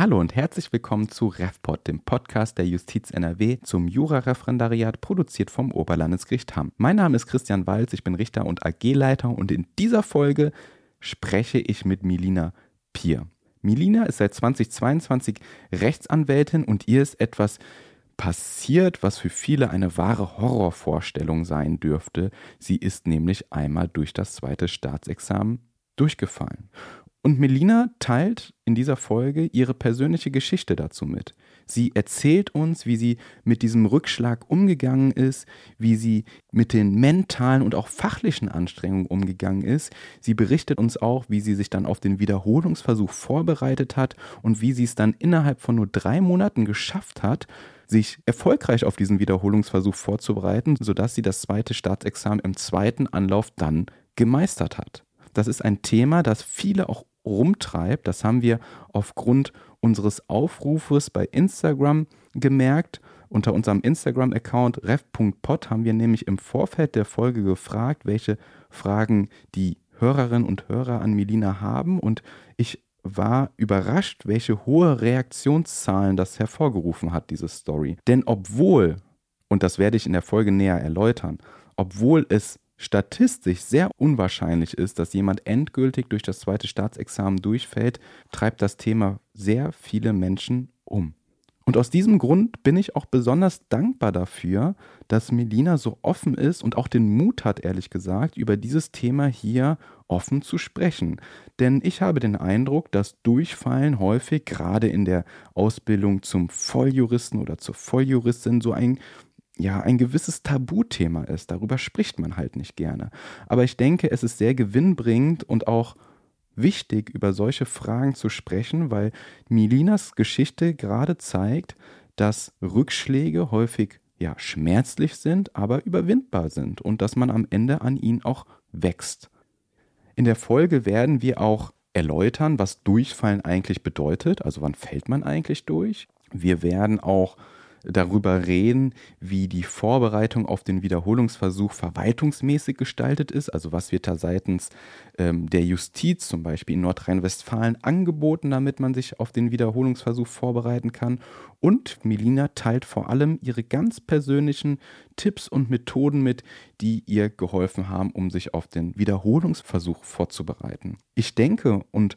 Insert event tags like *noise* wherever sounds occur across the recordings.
Hallo und herzlich willkommen zu RevPod, dem Podcast der Justiz NRW zum Jurareferendariat, produziert vom Oberlandesgericht Hamm. Mein Name ist Christian Walz, ich bin Richter und AG-Leiter und in dieser Folge spreche ich mit Milina Pier. Milina ist seit 2022 Rechtsanwältin und ihr ist etwas passiert, was für viele eine wahre Horrorvorstellung sein dürfte. Sie ist nämlich einmal durch das zweite Staatsexamen durchgefallen. Und Melina teilt in dieser Folge ihre persönliche Geschichte dazu mit. Sie erzählt uns, wie sie mit diesem Rückschlag umgegangen ist, wie sie mit den mentalen und auch fachlichen Anstrengungen umgegangen ist. Sie berichtet uns auch, wie sie sich dann auf den Wiederholungsversuch vorbereitet hat und wie sie es dann innerhalb von nur drei Monaten geschafft hat, sich erfolgreich auf diesen Wiederholungsversuch vorzubereiten, sodass sie das zweite Staatsexamen im zweiten Anlauf dann gemeistert hat. Das ist ein Thema, das viele auch rumtreibt. Das haben wir aufgrund unseres Aufrufes bei Instagram gemerkt. Unter unserem Instagram-Account ref.pod haben wir nämlich im Vorfeld der Folge gefragt, welche Fragen die Hörerinnen und Hörer an Melina haben. Und ich war überrascht, welche hohe Reaktionszahlen das hervorgerufen hat, diese Story. Denn obwohl, und das werde ich in der Folge näher erläutern, obwohl es statistisch sehr unwahrscheinlich ist, dass jemand endgültig durch das zweite Staatsexamen durchfällt, treibt das Thema sehr viele Menschen um. Und aus diesem Grund bin ich auch besonders dankbar dafür, dass Melina so offen ist und auch den Mut hat, ehrlich gesagt, über dieses Thema hier offen zu sprechen. Denn ich habe den Eindruck, dass Durchfallen häufig gerade in der Ausbildung zum Volljuristen oder zur Volljuristin so ein ja ein gewisses Tabuthema ist. Darüber spricht man halt nicht gerne. Aber ich denke, es ist sehr gewinnbringend und auch wichtig, über solche Fragen zu sprechen, weil Milinas Geschichte gerade zeigt, dass Rückschläge häufig ja schmerzlich sind, aber überwindbar sind und dass man am Ende an ihnen auch wächst. In der Folge werden wir auch erläutern, was Durchfallen eigentlich bedeutet, also wann fällt man eigentlich durch. Wir werden auch darüber reden, wie die Vorbereitung auf den Wiederholungsversuch verwaltungsmäßig gestaltet ist, also was wird da seitens ähm, der Justiz zum Beispiel in Nordrhein-Westfalen angeboten, damit man sich auf den Wiederholungsversuch vorbereiten kann. Und Melina teilt vor allem ihre ganz persönlichen Tipps und Methoden mit, die ihr geholfen haben, um sich auf den Wiederholungsversuch vorzubereiten. Ich denke und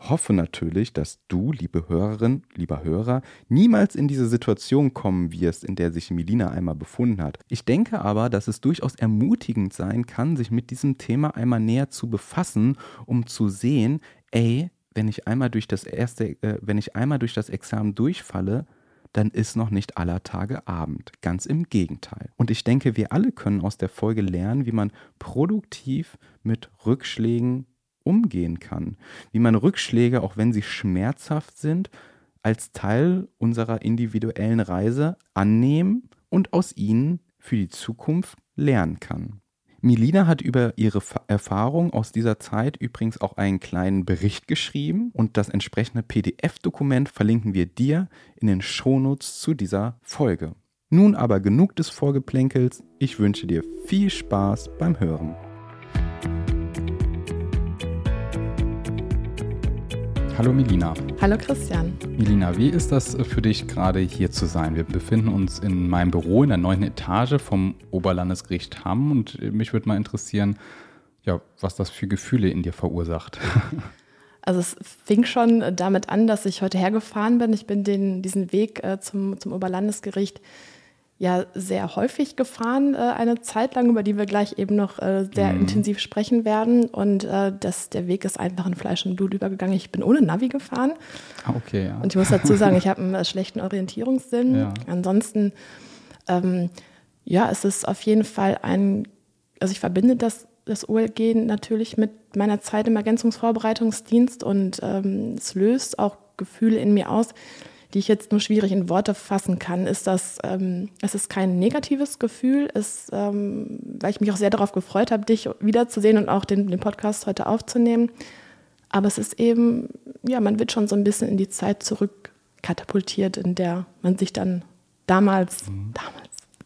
hoffe natürlich, dass du, liebe Hörerin, lieber Hörer, niemals in diese Situation kommen wirst, in der sich Melina einmal befunden hat. Ich denke aber, dass es durchaus ermutigend sein kann, sich mit diesem Thema einmal näher zu befassen, um zu sehen, ey, wenn ich einmal durch das erste, äh, wenn ich einmal durch das Examen durchfalle, dann ist noch nicht aller Tage Abend. Ganz im Gegenteil. Und ich denke, wir alle können aus der Folge lernen, wie man produktiv mit Rückschlägen umgehen kann, wie man Rückschläge, auch wenn sie schmerzhaft sind, als Teil unserer individuellen Reise annehmen und aus ihnen für die Zukunft lernen kann. Milina hat über ihre Erfahrung aus dieser Zeit übrigens auch einen kleinen Bericht geschrieben und das entsprechende PDF-Dokument verlinken wir dir in den Shownotes zu dieser Folge. Nun aber genug des Vorgeplänkels, ich wünsche dir viel Spaß beim Hören. Hallo Milina. Hallo Christian. Milina, wie ist das für dich gerade hier zu sein? Wir befinden uns in meinem Büro in der neunten Etage vom Oberlandesgericht Hamm und mich würde mal interessieren, ja, was das für Gefühle in dir verursacht. *laughs* Also es fing schon damit an, dass ich heute hergefahren bin. Ich bin den, diesen Weg äh, zum, zum Oberlandesgericht ja sehr häufig gefahren, äh, eine Zeit lang, über die wir gleich eben noch äh, sehr mhm. intensiv sprechen werden. Und äh, das, der Weg ist einfach in Fleisch und Blut übergegangen. Ich bin ohne Navi gefahren. Ah, okay, ja. Und ich muss dazu sagen, ich habe *laughs* einen äh, schlechten Orientierungssinn. Ja. Ansonsten, ähm, ja, es ist auf jeden Fall ein, also ich verbinde das, das OLG natürlich mit meiner Zeit im Ergänzungsvorbereitungsdienst und ähm, es löst auch Gefühle in mir aus, die ich jetzt nur schwierig in Worte fassen kann, ist, dass ähm, es ist kein negatives Gefühl, ist, ähm, weil ich mich auch sehr darauf gefreut habe, dich wiederzusehen und auch den, den Podcast heute aufzunehmen. Aber es ist eben, ja, man wird schon so ein bisschen in die Zeit zurück katapultiert, in der man sich dann damals, mhm. damals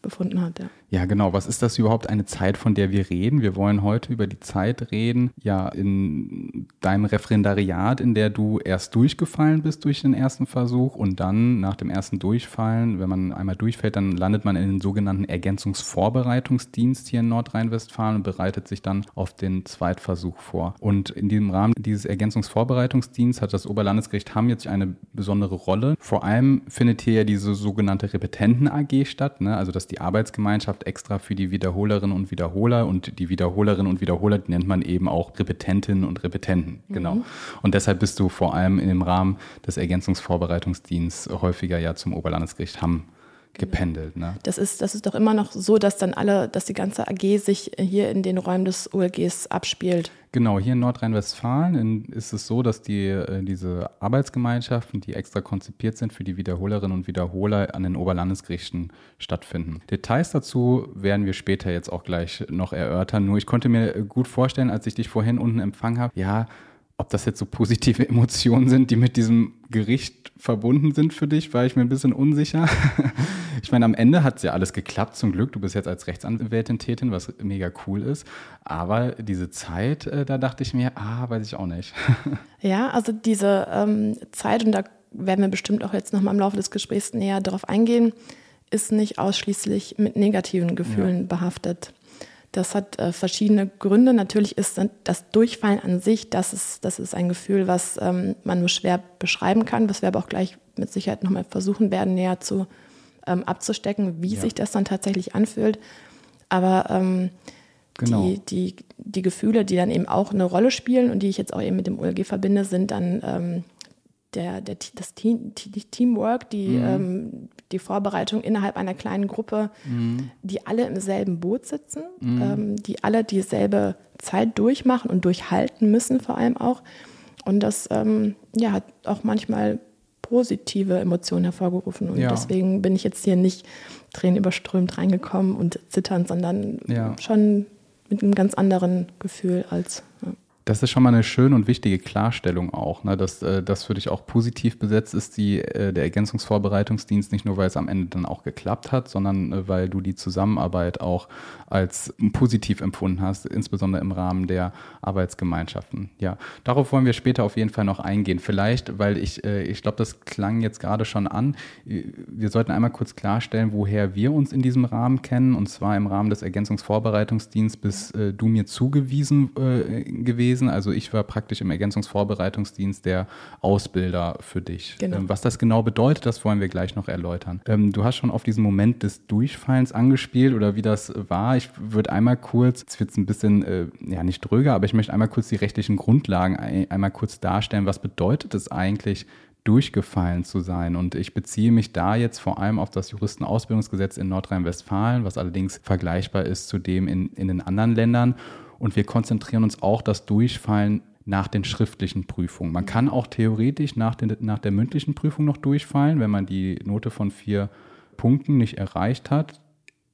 befunden hat. Ja. Ja, genau. Was ist das überhaupt eine Zeit, von der wir reden? Wir wollen heute über die Zeit reden, ja, in deinem Referendariat, in der du erst durchgefallen bist durch den ersten Versuch und dann nach dem ersten Durchfallen, wenn man einmal durchfällt, dann landet man in den sogenannten Ergänzungsvorbereitungsdienst hier in Nordrhein-Westfalen und bereitet sich dann auf den Zweitversuch vor. Und in diesem Rahmen dieses Ergänzungsvorbereitungsdienstes hat das Oberlandesgericht Hamm jetzt eine besondere Rolle. Vor allem findet hier ja diese sogenannte Repetenten-AG statt, ne? also dass die Arbeitsgemeinschaft Gemeinschaft extra für die Wiederholerinnen und Wiederholer und die Wiederholerinnen und Wiederholer die nennt man eben auch Repetentinnen und Repetenten. Genau. Mhm. Und deshalb bist du vor allem in dem Rahmen des Ergänzungsvorbereitungsdienstes häufiger ja zum Oberlandesgericht Hamm gependelt. Ne? Das, ist, das ist doch immer noch so, dass dann alle, dass die ganze AG sich hier in den Räumen des OLGs abspielt. Genau, hier in Nordrhein-Westfalen ist es so, dass die, äh, diese Arbeitsgemeinschaften, die extra konzipiert sind für die Wiederholerinnen und Wiederholer, an den Oberlandesgerichten stattfinden. Details dazu werden wir später jetzt auch gleich noch erörtern. Nur ich konnte mir gut vorstellen, als ich dich vorhin unten empfangen habe, ja, ob das jetzt so positive *laughs* Emotionen sind, die mit diesem Gericht verbunden sind für dich, war ich mir ein bisschen unsicher. *laughs* ich meine, am Ende hat es ja alles geklappt, zum Glück. Du bist jetzt als Rechtsanwältin tätig, was mega cool ist. Aber diese Zeit, äh, da dachte ich mir, ah, weiß ich auch nicht. *laughs* ja, also diese ähm, Zeit, und da werden wir bestimmt auch jetzt nochmal im Laufe des Gesprächs näher darauf eingehen, ist nicht ausschließlich mit negativen Gefühlen ja. behaftet. Das hat äh, verschiedene Gründe. Natürlich ist das Durchfallen an sich, das ist, das ist ein Gefühl, was ähm, man nur schwer beschreiben kann, was wir aber auch gleich mit Sicherheit nochmal versuchen werden, näher zu ähm, abzustecken, wie ja. sich das dann tatsächlich anfühlt. Aber ähm, genau. die, die, die Gefühle, die dann eben auch eine Rolle spielen und die ich jetzt auch eben mit dem OLG verbinde, sind dann ähm, der, der, das Team, die Teamwork, die, mhm. ähm, die Vorbereitung innerhalb einer kleinen Gruppe, mhm. die alle im selben Boot sitzen, mhm. ähm, die alle dieselbe Zeit durchmachen und durchhalten müssen vor allem auch. Und das ähm, ja, hat auch manchmal positive Emotionen hervorgerufen. Und ja. deswegen bin ich jetzt hier nicht tränenüberströmt reingekommen und zitternd, sondern ja. schon mit einem ganz anderen Gefühl als. Ja. Das ist schon mal eine schöne und wichtige Klarstellung auch, ne? dass äh, das für dich auch positiv besetzt ist, die, äh, der Ergänzungsvorbereitungsdienst, nicht nur weil es am Ende dann auch geklappt hat, sondern äh, weil du die Zusammenarbeit auch als positiv empfunden hast, insbesondere im Rahmen der Arbeitsgemeinschaften. Ja, darauf wollen wir später auf jeden Fall noch eingehen. Vielleicht, weil ich, äh, ich glaube, das klang jetzt gerade schon an. Wir sollten einmal kurz klarstellen, woher wir uns in diesem Rahmen kennen. Und zwar im Rahmen des Ergänzungsvorbereitungsdienstes bist äh, du mir zugewiesen äh, gewesen gewesen. Also ich war praktisch im Ergänzungsvorbereitungsdienst der Ausbilder für dich. Genau. Ähm, was das genau bedeutet, das wollen wir gleich noch erläutern. Ähm, du hast schon auf diesen Moment des Durchfallens angespielt oder wie das war. Ich würde einmal kurz, es wird ein bisschen, äh, ja nicht dröger, aber ich möchte einmal kurz die rechtlichen Grundlagen einmal kurz darstellen. Was bedeutet es eigentlich, durchgefallen zu sein. Und ich beziehe mich da jetzt vor allem auf das Juristenausbildungsgesetz in Nordrhein-Westfalen, was allerdings vergleichbar ist zu dem in, in den anderen Ländern. Und wir konzentrieren uns auch das Durchfallen nach den schriftlichen Prüfungen. Man kann auch theoretisch nach, den, nach der mündlichen Prüfung noch durchfallen, wenn man die Note von vier Punkten nicht erreicht hat.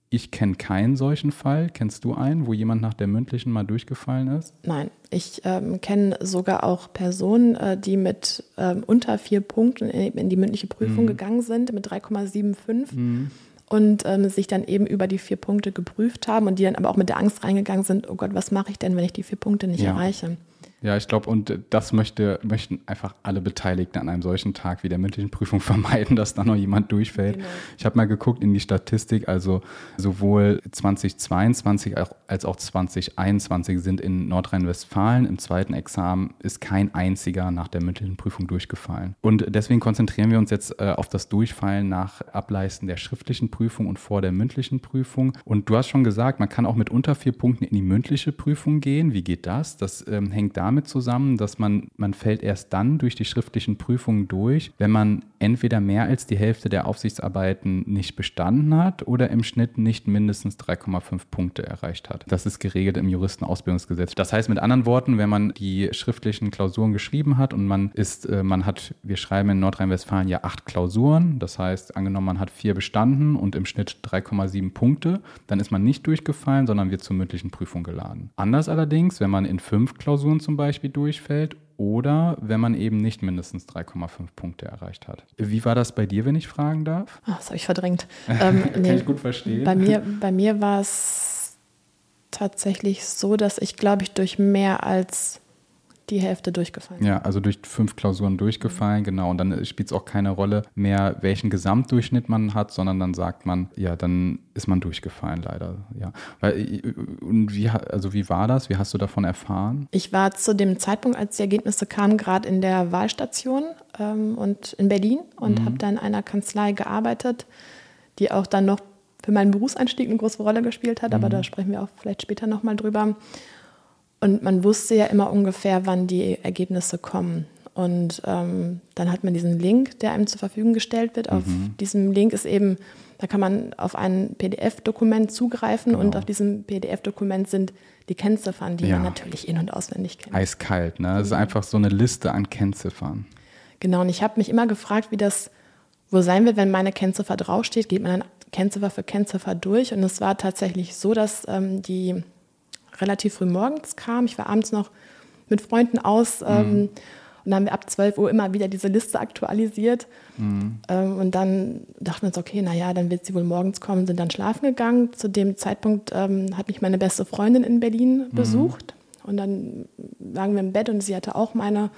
Ich kenne keinen solchen Fall. Kennst du einen, wo jemand nach der mündlichen mal durchgefallen ist? Nein, ich ähm, kenne sogar auch Personen, äh, die mit ähm, unter vier Punkten in, in die mündliche Prüfung mhm. gegangen sind, mit 3,75. Mhm und ähm, sich dann eben über die vier Punkte geprüft haben und die dann aber auch mit der Angst reingegangen sind, oh Gott, was mache ich denn, wenn ich die vier Punkte nicht ja. erreiche? Ja, ich glaube, und das möchte, möchten einfach alle Beteiligten an einem solchen Tag wie der mündlichen Prüfung *laughs* vermeiden, dass da noch jemand durchfällt. Genau. Ich habe mal geguckt in die Statistik, also sowohl 2022 als auch 2021 sind in Nordrhein-Westfalen im zweiten Examen ist kein einziger nach der mündlichen Prüfung durchgefallen. Und deswegen konzentrieren wir uns jetzt äh, auf das Durchfallen nach Ableisten der schriftlichen Prüfung und vor der mündlichen Prüfung. Und du hast schon gesagt, man kann auch mit unter vier Punkten in die mündliche Prüfung gehen. Wie geht das? Das ähm, hängt damit damit zusammen, dass man, man fällt erst dann durch die schriftlichen Prüfungen durch, wenn man entweder mehr als die Hälfte der Aufsichtsarbeiten nicht bestanden hat oder im Schnitt nicht mindestens 3,5 Punkte erreicht hat. Das ist geregelt im Juristenausbildungsgesetz. Das heißt mit anderen Worten, wenn man die schriftlichen Klausuren geschrieben hat und man ist, äh, man hat, wir schreiben in Nordrhein-Westfalen ja acht Klausuren, das heißt angenommen, man hat vier bestanden und im Schnitt 3,7 Punkte, dann ist man nicht durchgefallen, sondern wird zur mündlichen Prüfung geladen. Anders allerdings, wenn man in fünf Klausuren zum Beispiel durchfällt oder wenn man eben nicht mindestens 3,5 Punkte erreicht hat. Wie war das bei dir, wenn ich fragen darf? Ach, das habe ich verdrängt. *laughs* ähm, Kann nee, ich gut verstehen. Bei mir, bei mir war es tatsächlich so, dass ich, glaube ich, durch mehr als die Hälfte durchgefallen. Ja, also durch fünf Klausuren durchgefallen, genau. Und dann spielt es auch keine Rolle mehr, welchen Gesamtdurchschnitt man hat, sondern dann sagt man, ja, dann ist man durchgefallen, leider. Ja. Weil, und wie, also wie war das? Wie hast du davon erfahren? Ich war zu dem Zeitpunkt, als die Ergebnisse kamen, gerade in der Wahlstation ähm, und in Berlin und mhm. habe da in einer Kanzlei gearbeitet, die auch dann noch für meinen Berufseinstieg eine große Rolle gespielt hat, mhm. aber da sprechen wir auch vielleicht später nochmal drüber. Und man wusste ja immer ungefähr, wann die Ergebnisse kommen. Und ähm, dann hat man diesen Link, der einem zur Verfügung gestellt wird. Auf mhm. diesem Link ist eben, da kann man auf ein PDF-Dokument zugreifen genau. und auf diesem PDF-Dokument sind die Kennziffern, die ja. man natürlich in- und auswendig kennt. Eiskalt, ne? Das ist mhm. einfach so eine Liste an Kennziffern. Genau, und ich habe mich immer gefragt, wie das wo sein wird, wenn meine Kennziffer draufsteht, geht man dann Kennziffer für Kennziffer durch. Und es war tatsächlich so, dass ähm, die relativ früh morgens kam. Ich war abends noch mit Freunden aus. Ähm, mhm. Und dann haben wir ab 12 Uhr immer wieder diese Liste aktualisiert. Mhm. Ähm, und dann dachten wir uns, okay, naja, dann wird sie wohl morgens kommen, sind dann schlafen gegangen. Zu dem Zeitpunkt ähm, hat mich meine beste Freundin in Berlin mhm. besucht. Und dann lagen wir im Bett und sie hatte auch meine,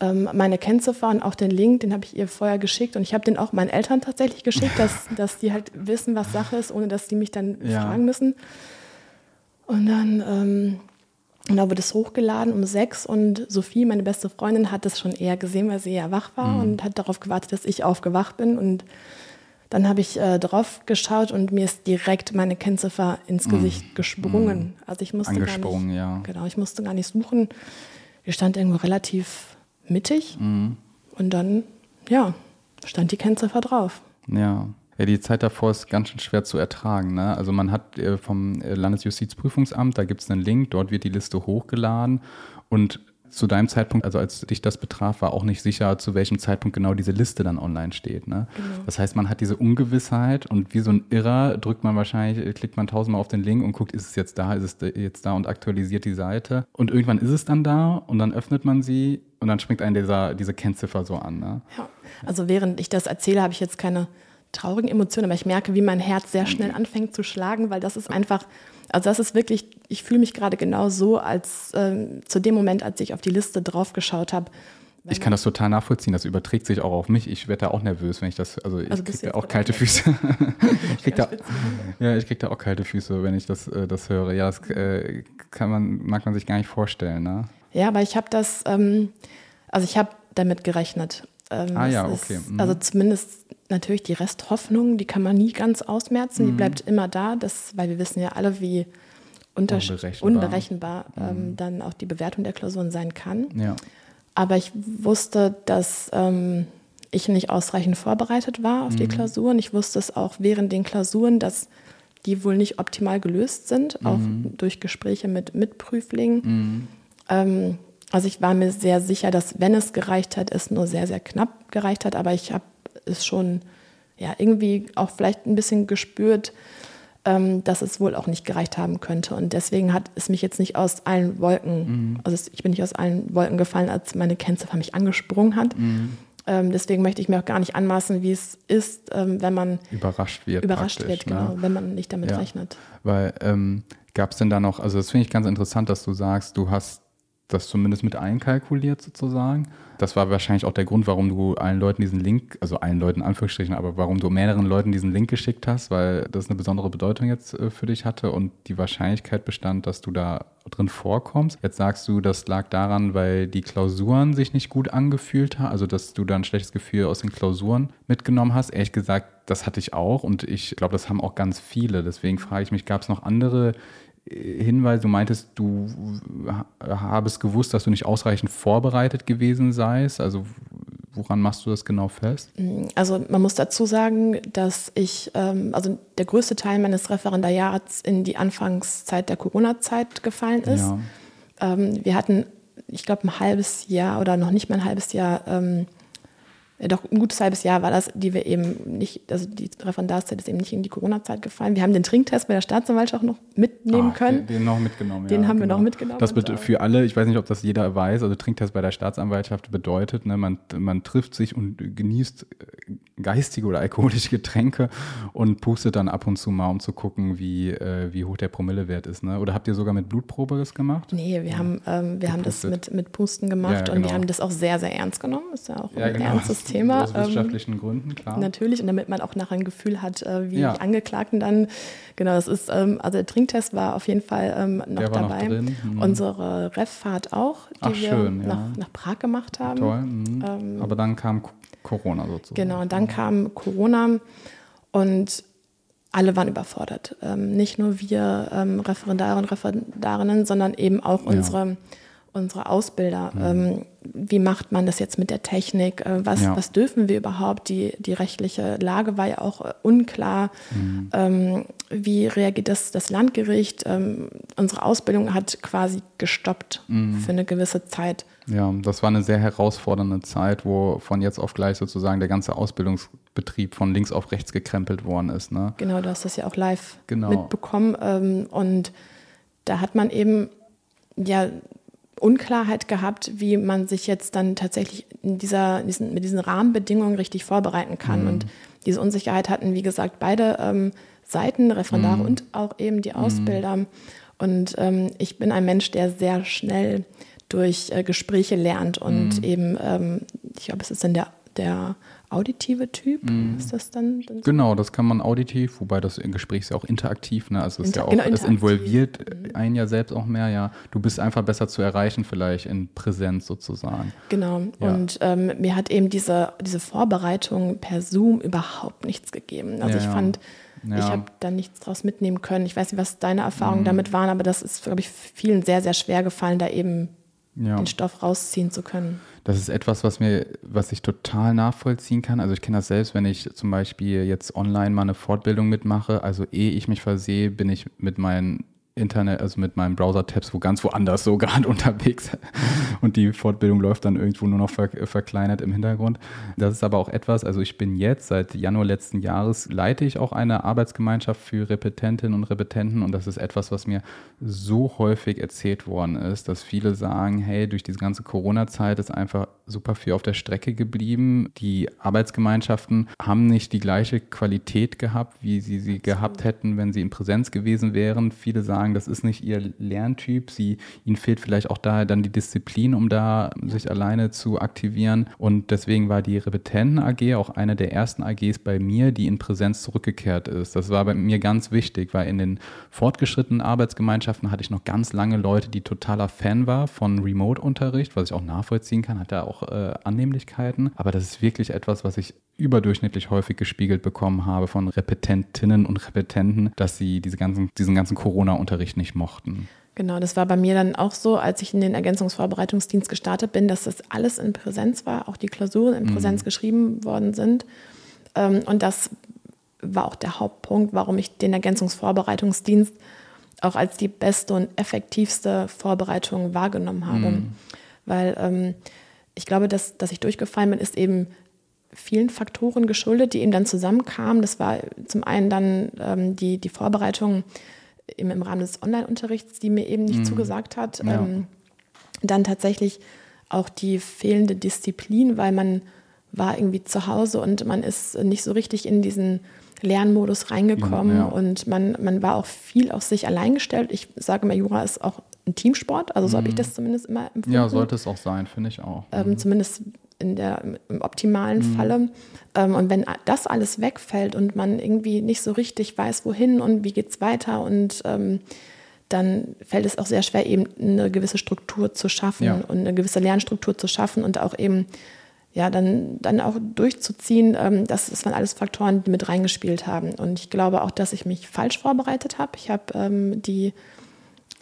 ähm, meine Kennziffer und auch den Link, den habe ich ihr vorher geschickt. Und ich habe den auch meinen Eltern tatsächlich geschickt, dass, *laughs* dass die halt wissen, was Sache ist, ohne dass die mich dann ja. fragen müssen. Und dann ähm, und da wurde es hochgeladen um sechs und Sophie, meine beste Freundin, hat das schon eher gesehen, weil sie ja wach war mhm. und hat darauf gewartet, dass ich aufgewacht bin. Und dann habe ich äh, drauf geschaut und mir ist direkt meine Kennziffer ins mhm. Gesicht gesprungen. Mhm. Also ich musste gar nicht, ja. genau, ich musste gar nicht suchen. Die stand irgendwo relativ mittig mhm. und dann, ja, stand die Kennziffer drauf. Ja. Ja, die Zeit davor ist ganz schön schwer zu ertragen. Ne? Also man hat äh, vom äh, Landesjustizprüfungsamt, da gibt es einen Link, dort wird die Liste hochgeladen und zu deinem Zeitpunkt, also als dich das betraf, war auch nicht sicher, zu welchem Zeitpunkt genau diese Liste dann online steht. Ne? Genau. Das heißt, man hat diese Ungewissheit und wie so ein Irrer drückt man wahrscheinlich, klickt man tausendmal auf den Link und guckt, ist es jetzt da, ist es jetzt da und aktualisiert die Seite. Und irgendwann ist es dann da und dann öffnet man sie und dann springt einen dieser, diese Kennziffer so an. Ne? Ja, also während ich das erzähle, habe ich jetzt keine traurigen Emotionen, aber ich merke, wie mein Herz sehr schnell anfängt zu schlagen, weil das ist einfach, also das ist wirklich, ich fühle mich gerade genau so, als äh, zu dem Moment, als ich auf die Liste draufgeschaut habe. Ich kann das total nachvollziehen, das überträgt sich auch auf mich. Ich werde da auch nervös, wenn ich das, also ich also kriege da auch kalte Füße. *laughs* ich krieg da, ja, ich kriege da auch kalte Füße, wenn ich das, äh, das höre. Ja, das äh, kann man, mag man sich gar nicht vorstellen. Ne? Ja, aber ich habe das, ähm, also ich habe damit gerechnet. Ähm, ah ja, okay. Mhm. Also zumindest natürlich die Resthoffnung, die kann man nie ganz ausmerzen, mhm. die bleibt immer da, das, weil wir wissen ja alle, wie unberechenbar, unberechenbar ähm, mhm. dann auch die Bewertung der Klausuren sein kann. Ja. Aber ich wusste, dass ähm, ich nicht ausreichend vorbereitet war auf die mhm. Klausuren. Ich wusste es auch während den Klausuren, dass die wohl nicht optimal gelöst sind, auch mhm. durch Gespräche mit Mitprüflingen. Mhm. Ähm, also ich war mir sehr sicher, dass wenn es gereicht hat, es nur sehr, sehr knapp gereicht hat. Aber ich habe es schon ja, irgendwie auch vielleicht ein bisschen gespürt, ähm, dass es wohl auch nicht gereicht haben könnte. Und deswegen hat es mich jetzt nicht aus allen Wolken, mhm. also ich bin nicht aus allen Wolken gefallen, als meine Kennziffer mich angesprungen hat. Mhm. Ähm, deswegen möchte ich mir auch gar nicht anmaßen, wie es ist, ähm, wenn man überrascht wird. Überrascht wird, ne? genau, ne? wenn man nicht damit ja. rechnet. Weil ähm, gab es denn da noch, also das finde ich ganz interessant, dass du sagst, du hast das zumindest mit einkalkuliert sozusagen. Das war wahrscheinlich auch der Grund, warum du allen Leuten diesen Link, also allen Leuten Anführungsstrichen, aber warum du mehreren Leuten diesen Link geschickt hast, weil das eine besondere Bedeutung jetzt äh, für dich hatte und die Wahrscheinlichkeit bestand, dass du da drin vorkommst. Jetzt sagst du, das lag daran, weil die Klausuren sich nicht gut angefühlt haben, also dass du da ein schlechtes Gefühl aus den Klausuren mitgenommen hast. Ehrlich gesagt, das hatte ich auch und ich glaube, das haben auch ganz viele. Deswegen frage ich mich, gab es noch andere Hinweis, du meintest, du habest gewusst, dass du nicht ausreichend vorbereitet gewesen seist. Also woran machst du das genau fest? Also man muss dazu sagen, dass ich, ähm, also der größte Teil meines Referendariats in die Anfangszeit der Corona-Zeit gefallen ist. Ja. Ähm, wir hatten, ich glaube, ein halbes Jahr oder noch nicht mal ein halbes Jahr ähm, doch ein gutes halbes Jahr war das, die wir eben nicht, also die Referendarszeit ist eben nicht in die Corona-Zeit gefallen. Wir haben den Trinktest bei der Staatsanwaltschaft noch mitnehmen Ach, können. Den, den, noch mitgenommen, Den ja, haben genau. wir noch mitgenommen. Das wird für alle, ich weiß nicht, ob das jeder weiß, also Trinktest bei der Staatsanwaltschaft bedeutet, ne, man, man trifft sich und genießt äh, geistige oder alkoholische Getränke und pustet dann ab und zu mal, um zu gucken, wie, äh, wie hoch der Promillewert ist. Ne? Oder habt ihr sogar mit Blutprobe das gemacht? Nee, wir, ja. haben, ähm, wir haben das mit, mit Pusten gemacht ja, genau. und wir haben das auch sehr, sehr ernst genommen. Ist ja auch ein genau. ernstes *laughs* Thema. Aus wissenschaftlichen ähm, Gründen, klar. Natürlich, und damit man auch nachher ein Gefühl hat, äh, wie ja. die Angeklagten dann, genau, das ist, ähm, also der Trinktest war auf jeden Fall ähm, noch der dabei. Noch mhm. Unsere Ref-Fahrt auch, die Ach, wir nach, nach, Prag gemacht haben. Toll. Mhm. Ähm, Aber dann kam Corona sozusagen. Genau, und dann kam Corona und alle waren überfordert. Ähm, nicht nur wir ähm, Referendare und Referendarinnen, sondern eben auch unsere ja unsere Ausbilder. Mhm. Wie macht man das jetzt mit der Technik? Äh, was, ja. was dürfen wir überhaupt? Die, die rechtliche Lage war ja auch äh, unklar. Mhm. Ähm, wie reagiert das, das Landgericht? Ähm, unsere Ausbildung hat quasi gestoppt mhm. für eine gewisse Zeit. Ja, das war eine sehr herausfordernde Zeit, wo von jetzt auf gleich sozusagen der ganze Ausbildungsbetrieb von links auf rechts gekrempelt worden ist. Ne? Genau, du hast das ja auch live genau. mitbekommen. Ähm, und da hat man eben ja Unklarheit gehabt, wie man sich jetzt dann tatsächlich in dieser, diesen, mit diesen Rahmenbedingungen richtig vorbereiten kann. Mhm. Und diese Unsicherheit hatten, wie gesagt, beide ähm, Seiten, Referendare mhm. und auch eben die Ausbilder. Mhm. Und ähm, ich bin ein Mensch, der sehr schnell durch äh, Gespräche lernt und mhm. eben, ähm, ich glaube, es ist dann der, der auditive Typ? Mm. Ist das dann, dann so? Genau, das kann man auditiv, wobei das Gespräch ist ja auch interaktiv, ne? Also es Inter ist ja auch, genau, es involviert mhm. einen ja selbst auch mehr, ja. Du bist einfach besser zu erreichen, vielleicht in Präsenz sozusagen. Genau. Ja. Und ähm, mir hat eben diese, diese Vorbereitung per Zoom überhaupt nichts gegeben. Also ja, ich fand, ja. ich habe da nichts draus mitnehmen können. Ich weiß nicht, was deine Erfahrungen mm. damit waren, aber das ist, glaube ich, vielen sehr, sehr schwer gefallen, da eben den Stoff rausziehen zu können. Das ist etwas, was mir, was ich total nachvollziehen kann. Also ich kenne das selbst, wenn ich zum Beispiel jetzt online mal eine Fortbildung mitmache. Also ehe ich mich versehe, bin ich mit meinen Internet, also mit meinen Browser-Tabs wo ganz woanders so *laughs* gerade unterwegs und die Fortbildung läuft dann irgendwo nur noch ver verkleinert im Hintergrund. Das ist aber auch etwas, also ich bin jetzt seit Januar letzten Jahres leite ich auch eine Arbeitsgemeinschaft für Repetentinnen und Repetenten und das ist etwas, was mir so häufig erzählt worden ist, dass viele sagen, hey, durch diese ganze Corona-Zeit ist einfach super viel auf der Strecke geblieben. Die Arbeitsgemeinschaften haben nicht die gleiche Qualität gehabt, wie sie sie gehabt hätten, wenn sie in Präsenz gewesen wären. Viele sagen, sagen, das ist nicht ihr Lerntyp. Sie, ihnen fehlt vielleicht auch daher dann die Disziplin, um da sich alleine zu aktivieren. Und deswegen war die Repetenten AG auch eine der ersten AGs bei mir, die in Präsenz zurückgekehrt ist. Das war bei mir ganz wichtig, weil in den fortgeschrittenen Arbeitsgemeinschaften hatte ich noch ganz lange Leute, die totaler Fan war von Remote-Unterricht, was ich auch nachvollziehen kann, hat da auch äh, Annehmlichkeiten. Aber das ist wirklich etwas, was ich überdurchschnittlich häufig gespiegelt bekommen habe von Repetentinnen und Repetenten, dass sie diese ganzen, diesen ganzen Corona-Unterricht nicht mochten. Genau, das war bei mir dann auch so, als ich in den Ergänzungsvorbereitungsdienst gestartet bin, dass das alles in Präsenz war, auch die Klausuren in Präsenz mhm. geschrieben worden sind. Ähm, und das war auch der Hauptpunkt, warum ich den Ergänzungsvorbereitungsdienst auch als die beste und effektivste Vorbereitung wahrgenommen habe. Mhm. Weil ähm, ich glaube, dass, dass ich durchgefallen bin, ist eben vielen Faktoren geschuldet, die eben dann zusammenkamen. Das war zum einen dann ähm, die, die Vorbereitung im, im Rahmen des Online-Unterrichts, die mir eben nicht mhm. zugesagt hat. Ja. Ähm, dann tatsächlich auch die fehlende Disziplin, weil man war irgendwie zu Hause und man ist nicht so richtig in diesen Lernmodus reingekommen ja, ja. und man, man war auch viel auf sich allein gestellt. Ich sage mal, Jura ist auch ein Teamsport, also so mhm. habe ich das zumindest immer empfunden. Ja, sollte es auch sein, finde ich auch. Ähm, mhm. Zumindest in der, im optimalen mhm. Falle. Ähm, und wenn das alles wegfällt und man irgendwie nicht so richtig weiß, wohin und wie geht es weiter und ähm, dann fällt es auch sehr schwer, eben eine gewisse Struktur zu schaffen ja. und eine gewisse Lernstruktur zu schaffen und auch eben ja, dann, dann auch durchzuziehen. Ähm, das, das waren alles Faktoren, die mit reingespielt haben. Und ich glaube auch, dass ich mich falsch vorbereitet habe. Ich habe ähm, die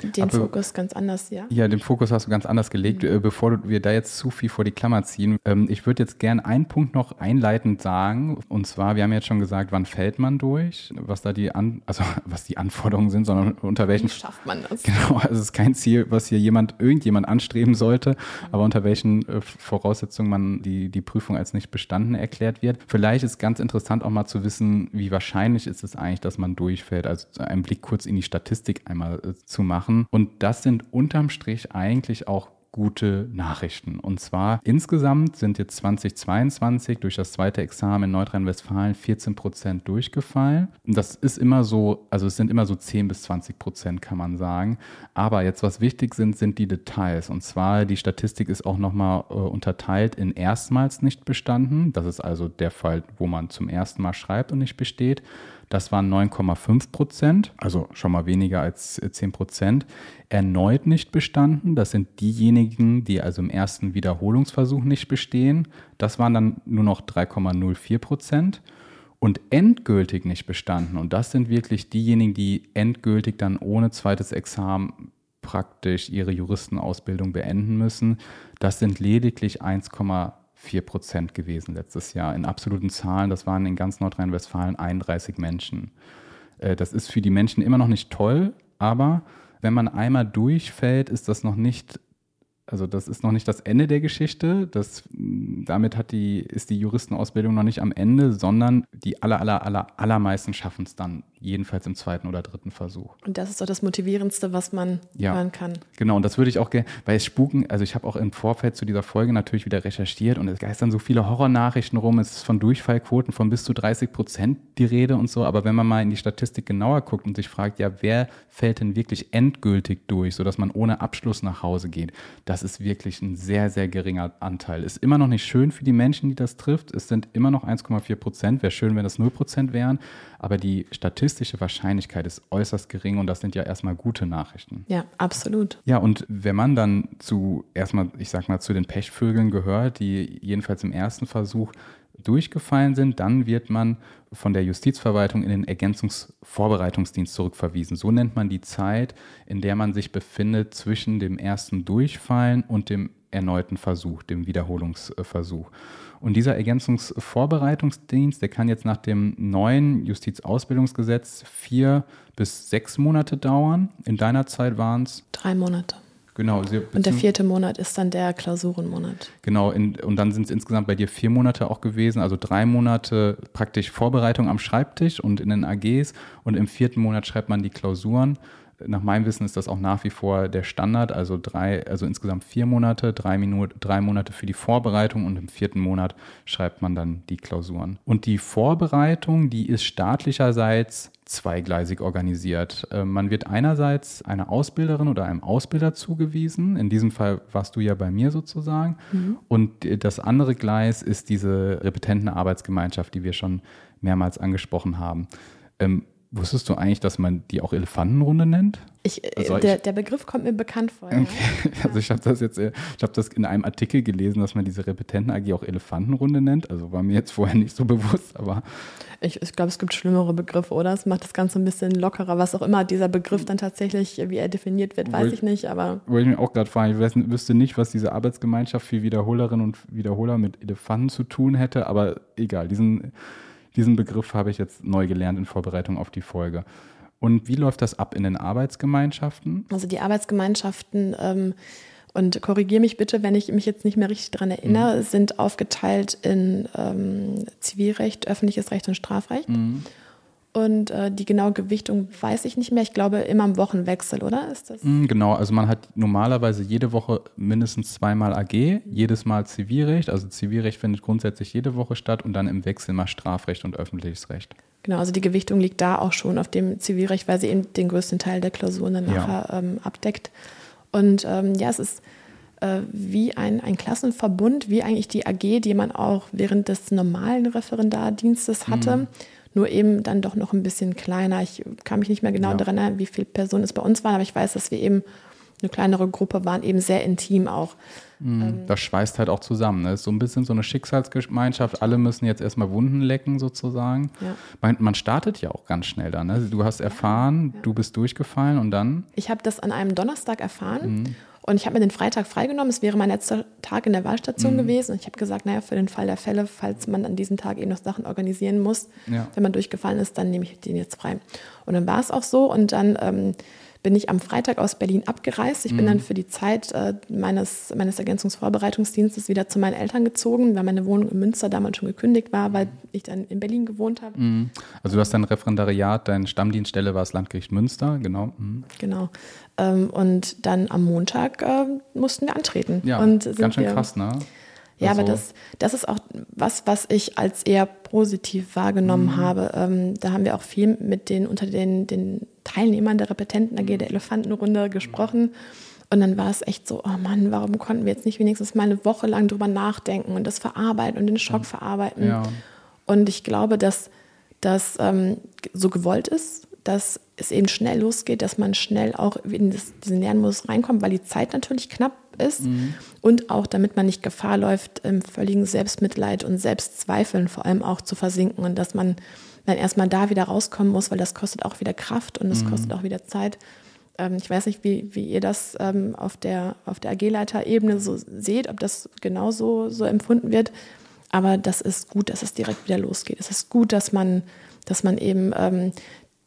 Den Aber, Fokus ganz anders, ja. Ja, den Fokus hast du ganz anders gelegt. Mhm. Bevor wir da jetzt zu viel vor die Klammer ziehen, ähm, ich würde jetzt gerne einen Punkt noch einleitend sagen. Und zwar, wir haben jetzt schon gesagt, wann fällt man durch, was da die An also *laughs* was die Anforderungen sind, sondern unter welchen. Wie schafft man das? Genau, also es ist kein Ziel, was hier jemand, irgendjemand anstreben sollte, mhm. aber unter welchen äh, Voraussetzungen man die, die Prüfung als nicht bestanden erklärt wird. Vielleicht ist ganz interessant auch mal zu wissen, wie wahrscheinlich ist es eigentlich, dass man durchfällt. Also einen Blick kurz in die Statistik einmal äh, zu machen. Und das sind unterm Strich eigentlich auch gute Nachrichten. Und zwar insgesamt sind jetzt 2022 durch das zweite Examen in Nordrhein-Westfalen 14 Prozent durchgefallen. Das ist immer so, also es sind immer so 10 bis 20 Prozent, kann man sagen. Aber jetzt, was wichtig sind, sind die Details. Und zwar, die Statistik ist auch nochmal äh, unterteilt in erstmals nicht bestanden. Das ist also der Fall, wo man zum ersten Mal schreibt und nicht besteht. Das waren 9,5 Prozent, also schon mal weniger als 10 Prozent. Erneut nicht bestanden, das sind diejenigen, die also im ersten Wiederholungsversuch nicht bestehen. Das waren dann nur noch 3,04 Prozent. Und endgültig nicht bestanden, und das sind wirklich diejenigen, die endgültig dann ohne zweites Examen praktisch ihre Juristenausbildung beenden müssen, das sind lediglich 1,5 4 Prozent gewesen letztes Jahr. In absoluten Zahlen, das waren in ganz Nordrhein-Westfalen 31 Menschen. Äh, das ist für die Menschen immer noch nicht toll, aber wenn man einmal durchfällt, ist das noch nicht also das ist noch nicht das Ende der Geschichte. Das, damit hat die, ist die Juristenausbildung noch nicht am Ende, sondern die aller, aller, aller, allermeisten schaffen es dann, jedenfalls im zweiten oder dritten Versuch. Und das ist doch das Motivierendste, was man ja, hören kann. Genau, und das würde ich auch gerne, weil es spuken, also ich habe auch im Vorfeld zu dieser Folge natürlich wieder recherchiert und es geistern so viele Horrornachrichten rum. Es ist von Durchfallquoten von bis zu 30 Prozent die Rede und so. Aber wenn man mal in die Statistik genauer guckt und sich fragt, ja, wer fällt denn wirklich endgültig durch, sodass man ohne Abschluss nach Hause geht, das das ist wirklich ein sehr, sehr geringer Anteil. Ist immer noch nicht schön für die Menschen, die das trifft. Es sind immer noch 1,4 Prozent. Wäre schön, wenn das 0 Prozent wären. Aber die statistische Wahrscheinlichkeit ist äußerst gering und das sind ja erstmal gute Nachrichten. Ja, absolut. Ja, und wenn man dann zu, erstmal, ich sag mal, zu den Pechvögeln gehört, die jedenfalls im ersten Versuch durchgefallen sind, dann wird man von der Justizverwaltung in den Ergänzungsvorbereitungsdienst zurückverwiesen. So nennt man die Zeit, in der man sich befindet zwischen dem ersten Durchfallen und dem erneuten Versuch, dem Wiederholungsversuch. Und dieser Ergänzungsvorbereitungsdienst, der kann jetzt nach dem neuen Justizausbildungsgesetz vier bis sechs Monate dauern. In deiner Zeit waren es drei Monate. Genau. und der vierte Monat ist dann der Klausurenmonat. Genau, in, und dann sind es insgesamt bei dir vier Monate auch gewesen, also drei Monate praktisch Vorbereitung am Schreibtisch und in den AGs und im vierten Monat schreibt man die Klausuren. Nach meinem Wissen ist das auch nach wie vor der Standard, also drei, also insgesamt vier Monate, drei, Minute, drei Monate für die Vorbereitung und im vierten Monat schreibt man dann die Klausuren. Und die Vorbereitung, die ist staatlicherseits zweigleisig organisiert. Äh, man wird einerseits einer Ausbilderin oder einem Ausbilder zugewiesen. In diesem Fall warst du ja bei mir sozusagen. Mhm. Und das andere Gleis ist diese Repetentenarbeitsgemeinschaft, die wir schon mehrmals angesprochen haben. Wusstest du eigentlich, dass man die auch Elefantenrunde nennt? Ich, äh, also der, ich, der, Begriff kommt mir bekannt vor. Okay. Ja. *laughs* Also ich habe das jetzt, äh, ich habe das in einem Artikel gelesen, dass man diese Repetenten AG auch Elefantenrunde nennt. Also war mir jetzt vorher nicht so *laughs* bewusst, aber. Ich, ich glaube, es gibt schlimmere Begriffe, oder? Es macht das Ganze ein bisschen lockerer. Was auch immer dieser Begriff dann tatsächlich, wie er definiert wird, weiß ich, ich nicht. Aber wollte ich mir auch gerade fragen. Ich wüsste nicht, was diese Arbeitsgemeinschaft für Wiederholerinnen und Wiederholer mit Elefanten zu tun hätte, aber egal. Diesen diesen Begriff habe ich jetzt neu gelernt in Vorbereitung auf die Folge. Und wie läuft das ab in den Arbeitsgemeinschaften? Also die Arbeitsgemeinschaften, ähm, und korrigiere mich bitte, wenn ich mich jetzt nicht mehr richtig daran erinnere, mhm. sind aufgeteilt in ähm, Zivilrecht, öffentliches Recht und Strafrecht. Mhm. Und äh, die genaue Gewichtung weiß ich nicht mehr. Ich glaube immer im Wochenwechsel, oder? Ist das? Mm, genau, also man hat normalerweise jede Woche mindestens zweimal AG, jedes Mal Zivilrecht. Also Zivilrecht findet grundsätzlich jede Woche statt und dann im Wechsel mal Strafrecht und öffentliches Recht. Genau, also die Gewichtung liegt da auch schon auf dem Zivilrecht, weil sie eben den größten Teil der Klausuren dann nachher ja. ähm, abdeckt. Und ähm, ja, es ist äh, wie ein, ein Klassenverbund, wie eigentlich die AG, die man auch während des normalen Referendardienstes hatte. Mhm nur eben dann doch noch ein bisschen kleiner. Ich kann mich nicht mehr genau ja. daran erinnern, wie viele Personen es bei uns waren, aber ich weiß, dass wir eben eine kleinere Gruppe waren, eben sehr intim auch. Mhm. Das schweißt halt auch zusammen. Ne? Ist so ein bisschen so eine Schicksalsgemeinschaft. Alle müssen jetzt erstmal Wunden lecken, sozusagen. Ja. Man, man, startet ja auch ganz schnell dann. Ne? Du hast erfahren, ja. du bist durchgefallen und dann? Ich habe das an einem Donnerstag erfahren. Mhm. Und ich habe mir den Freitag freigenommen. Es wäre mein letzter Tag in der Wahlstation mhm. gewesen. Und ich habe gesagt, naja, für den Fall der Fälle, falls man an diesem Tag eben noch Sachen organisieren muss, ja. wenn man durchgefallen ist, dann nehme ich den jetzt frei. Und dann war es auch so. Und dann ähm, bin ich am Freitag aus Berlin abgereist. Ich bin mhm. dann für die Zeit äh, meines, meines Ergänzungsvorbereitungsdienstes wieder zu meinen Eltern gezogen, weil meine Wohnung in Münster damals schon gekündigt war, weil ich dann in Berlin gewohnt habe. Mhm. Also du hast dein Referendariat, deine Stammdienststelle war das Landgericht Münster, genau. Mhm. Genau. Ähm, und dann am Montag äh, mussten wir antreten. Ja, ganz schön krass, ne? Ja, also. aber das, das ist auch was, was ich als eher positiv wahrgenommen mhm. habe. Ähm, da haben wir auch viel mit den unter den, den Teilnehmern der Repetenten AG der Elefantenrunde gesprochen. Und dann war es echt so, oh Mann, warum konnten wir jetzt nicht wenigstens mal eine Woche lang drüber nachdenken und das verarbeiten und den Schock verarbeiten? Ja. Und ich glaube, dass das ähm, so gewollt ist, dass es eben schnell losgeht, dass man schnell auch in das, diesen Lernmodus reinkommt, weil die Zeit natürlich knapp ist mhm. und auch damit man nicht Gefahr läuft, im völligen Selbstmitleid und Selbstzweifeln vor allem auch zu versinken und dass man dann erstmal da wieder rauskommen muss, weil das kostet auch wieder Kraft und das mhm. kostet auch wieder Zeit. Ähm, ich weiß nicht, wie, wie ihr das ähm, auf der, auf der AG-Leiter-Ebene so seht, ob das genauso so empfunden wird. Aber das ist gut, dass es direkt wieder losgeht. Es ist gut, dass man, dass man eben ähm,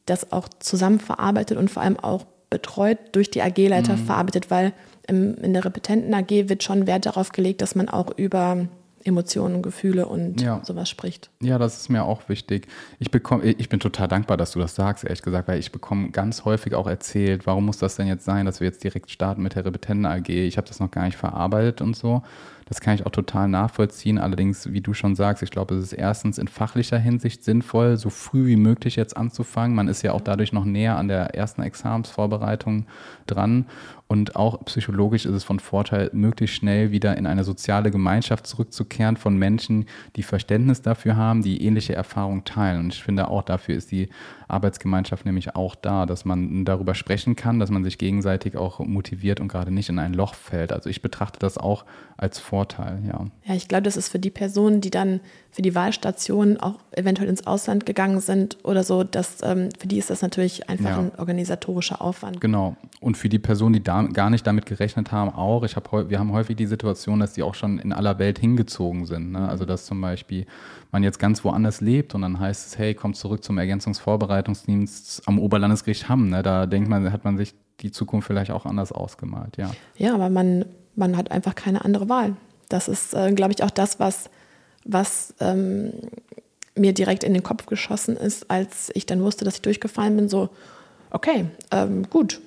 das auch zusammen verarbeitet und vor allem auch betreut durch die AG-Leiter mhm. verarbeitet, weil im, in der Repetenten AG wird schon Wert darauf gelegt, dass man auch über Emotionen, Gefühle und ja. sowas spricht. Ja, das ist mir auch wichtig. Ich, bekomme, ich bin total dankbar, dass du das sagst, ehrlich gesagt, weil ich bekomme ganz häufig auch erzählt, warum muss das denn jetzt sein, dass wir jetzt direkt starten mit der Repetenten AG? Ich habe das noch gar nicht verarbeitet und so. Das kann ich auch total nachvollziehen. Allerdings, wie du schon sagst, ich glaube, es ist erstens in fachlicher Hinsicht sinnvoll, so früh wie möglich jetzt anzufangen. Man ist ja auch dadurch noch näher an der ersten Examensvorbereitung dran. Und auch psychologisch ist es von Vorteil, möglichst schnell wieder in eine soziale Gemeinschaft zurückzukehren von Menschen, die Verständnis dafür haben, die ähnliche Erfahrungen teilen. Und ich finde auch dafür ist die Arbeitsgemeinschaft nämlich auch da, dass man darüber sprechen kann, dass man sich gegenseitig auch motiviert und gerade nicht in ein Loch fällt. Also ich betrachte das auch als Vorteil, ja. Ja, ich glaube, das ist für die Personen, die dann für die Wahlstation auch eventuell ins Ausland gegangen sind oder so, dass, ähm, für die ist das natürlich einfach ja. ein organisatorischer Aufwand. Genau. Und für die Personen, die da gar nicht damit gerechnet haben, auch. Ich hab, wir haben häufig die Situation, dass die auch schon in aller Welt hingezogen sind. Ne? Also dass zum Beispiel man jetzt ganz woanders lebt und dann heißt es, hey, komm zurück zum Ergänzungsvorbereitungsdienst am Oberlandesgericht Hamm. Ne? Da denkt man, hat man sich die Zukunft vielleicht auch anders ausgemalt, ja. Ja, aber man, man hat einfach keine andere Wahl. Das ist, äh, glaube ich, auch das, was, was ähm, mir direkt in den Kopf geschossen ist, als ich dann wusste, dass ich durchgefallen bin, so, okay, ähm, gut,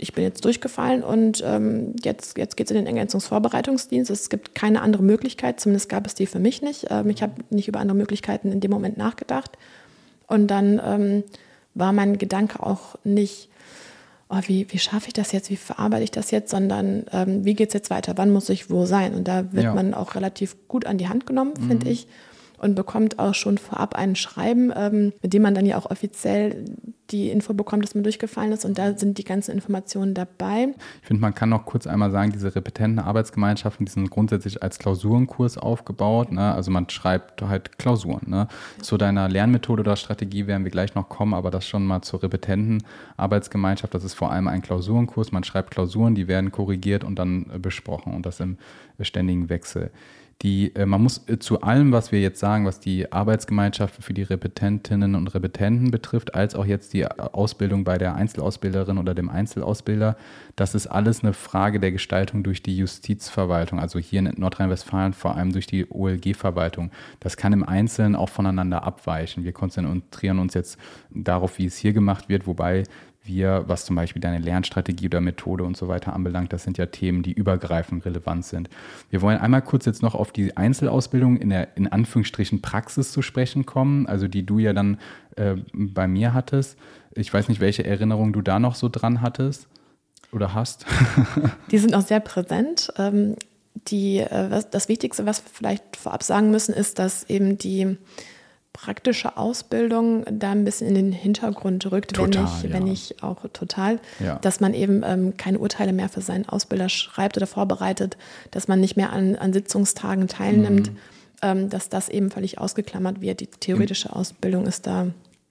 ich bin jetzt durchgefallen und ähm, jetzt, jetzt geht es in den Ergänzungsvorbereitungsdienst. Es gibt keine andere Möglichkeit, zumindest gab es die für mich nicht. Ähm, ich habe nicht über andere Möglichkeiten in dem Moment nachgedacht. Und dann ähm, war mein Gedanke auch nicht, oh, wie, wie schaffe ich das jetzt, wie verarbeite ich das jetzt, sondern ähm, wie geht es jetzt weiter, wann muss ich wo sein? Und da wird ja. man auch relativ gut an die Hand genommen, mhm. finde ich und bekommt auch schon vorab ein Schreiben, ähm, mit dem man dann ja auch offiziell die Info bekommt, dass man durchgefallen ist und da sind die ganzen Informationen dabei. Ich finde, man kann noch kurz einmal sagen, diese repetenten Arbeitsgemeinschaften, die sind grundsätzlich als Klausurenkurs aufgebaut. Ne? Also man schreibt halt Klausuren. Ne? Zu deiner Lernmethode oder Strategie werden wir gleich noch kommen, aber das schon mal zur repetenten Arbeitsgemeinschaft. Das ist vor allem ein Klausurenkurs. Man schreibt Klausuren, die werden korrigiert und dann besprochen und das im ständigen Wechsel die, äh, man muss äh, zu allem, was wir jetzt sagen, was die Arbeitsgemeinschaften für die Repetentinnen und Repetenten betrifft, als auch jetzt die Ausbildung bei der Einzelausbilderin oder dem Einzelausbilder, das ist alles eine Frage der Gestaltung durch die Justizverwaltung, also hier in Nordrhein-Westfalen vor allem durch die OLG-Verwaltung. Das kann im Einzelnen auch voneinander abweichen. Wir konzentrieren uns jetzt darauf, wie es hier gemacht wird, wobei wir, was zum Beispiel deine Lernstrategie oder Methode und so weiter anbelangt, das sind ja Themen, die übergreifend relevant sind. Wir wollen einmal kurz jetzt noch auf die Einzelausbildung in der in Anführungsstrichen Praxis zu sprechen kommen, also die du ja dann äh, bei mir hattest. Ich weiß nicht, welche Erinnerungen du da noch so dran hattest oder hast. *laughs* die sind auch sehr präsent. Ähm, die, äh, das Wichtigste, was wir vielleicht vorab sagen müssen, ist, dass eben die praktische Ausbildung da ein bisschen in den Hintergrund rückt, total, wenn, ich, ja. wenn ich auch total, ja. dass man eben ähm, keine Urteile mehr für seinen Ausbilder schreibt oder vorbereitet, dass man nicht mehr an, an Sitzungstagen teilnimmt, mhm. ähm, dass das eben völlig ausgeklammert wird. Die theoretische Ausbildung ist da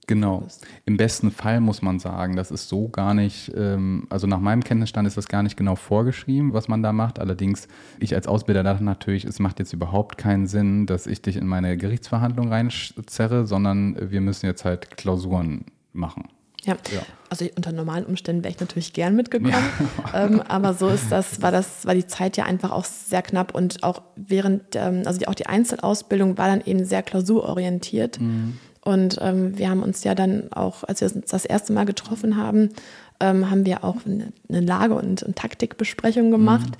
Genau. Im besten Fall muss man sagen, das ist so gar nicht, ähm, also nach meinem Kenntnisstand ist das gar nicht genau vorgeschrieben, was man da macht. Allerdings, ich als Ausbilder dachte natürlich, es macht jetzt überhaupt keinen Sinn, dass ich dich in meine Gerichtsverhandlung reinzerre, sondern wir müssen jetzt halt Klausuren machen. Ja. ja. also unter normalen Umständen wäre ich natürlich gern mitgekommen. Ja. *laughs* ähm, aber so ist das, war das, war die Zeit ja einfach auch sehr knapp und auch während, ähm, also die, auch die Einzelausbildung war dann eben sehr klausurorientiert. Mhm. Und ähm, wir haben uns ja dann auch, als wir uns das erste Mal getroffen haben, ähm, haben wir auch eine, eine Lage- und, und, Taktikbesprechung gemacht. Mhm.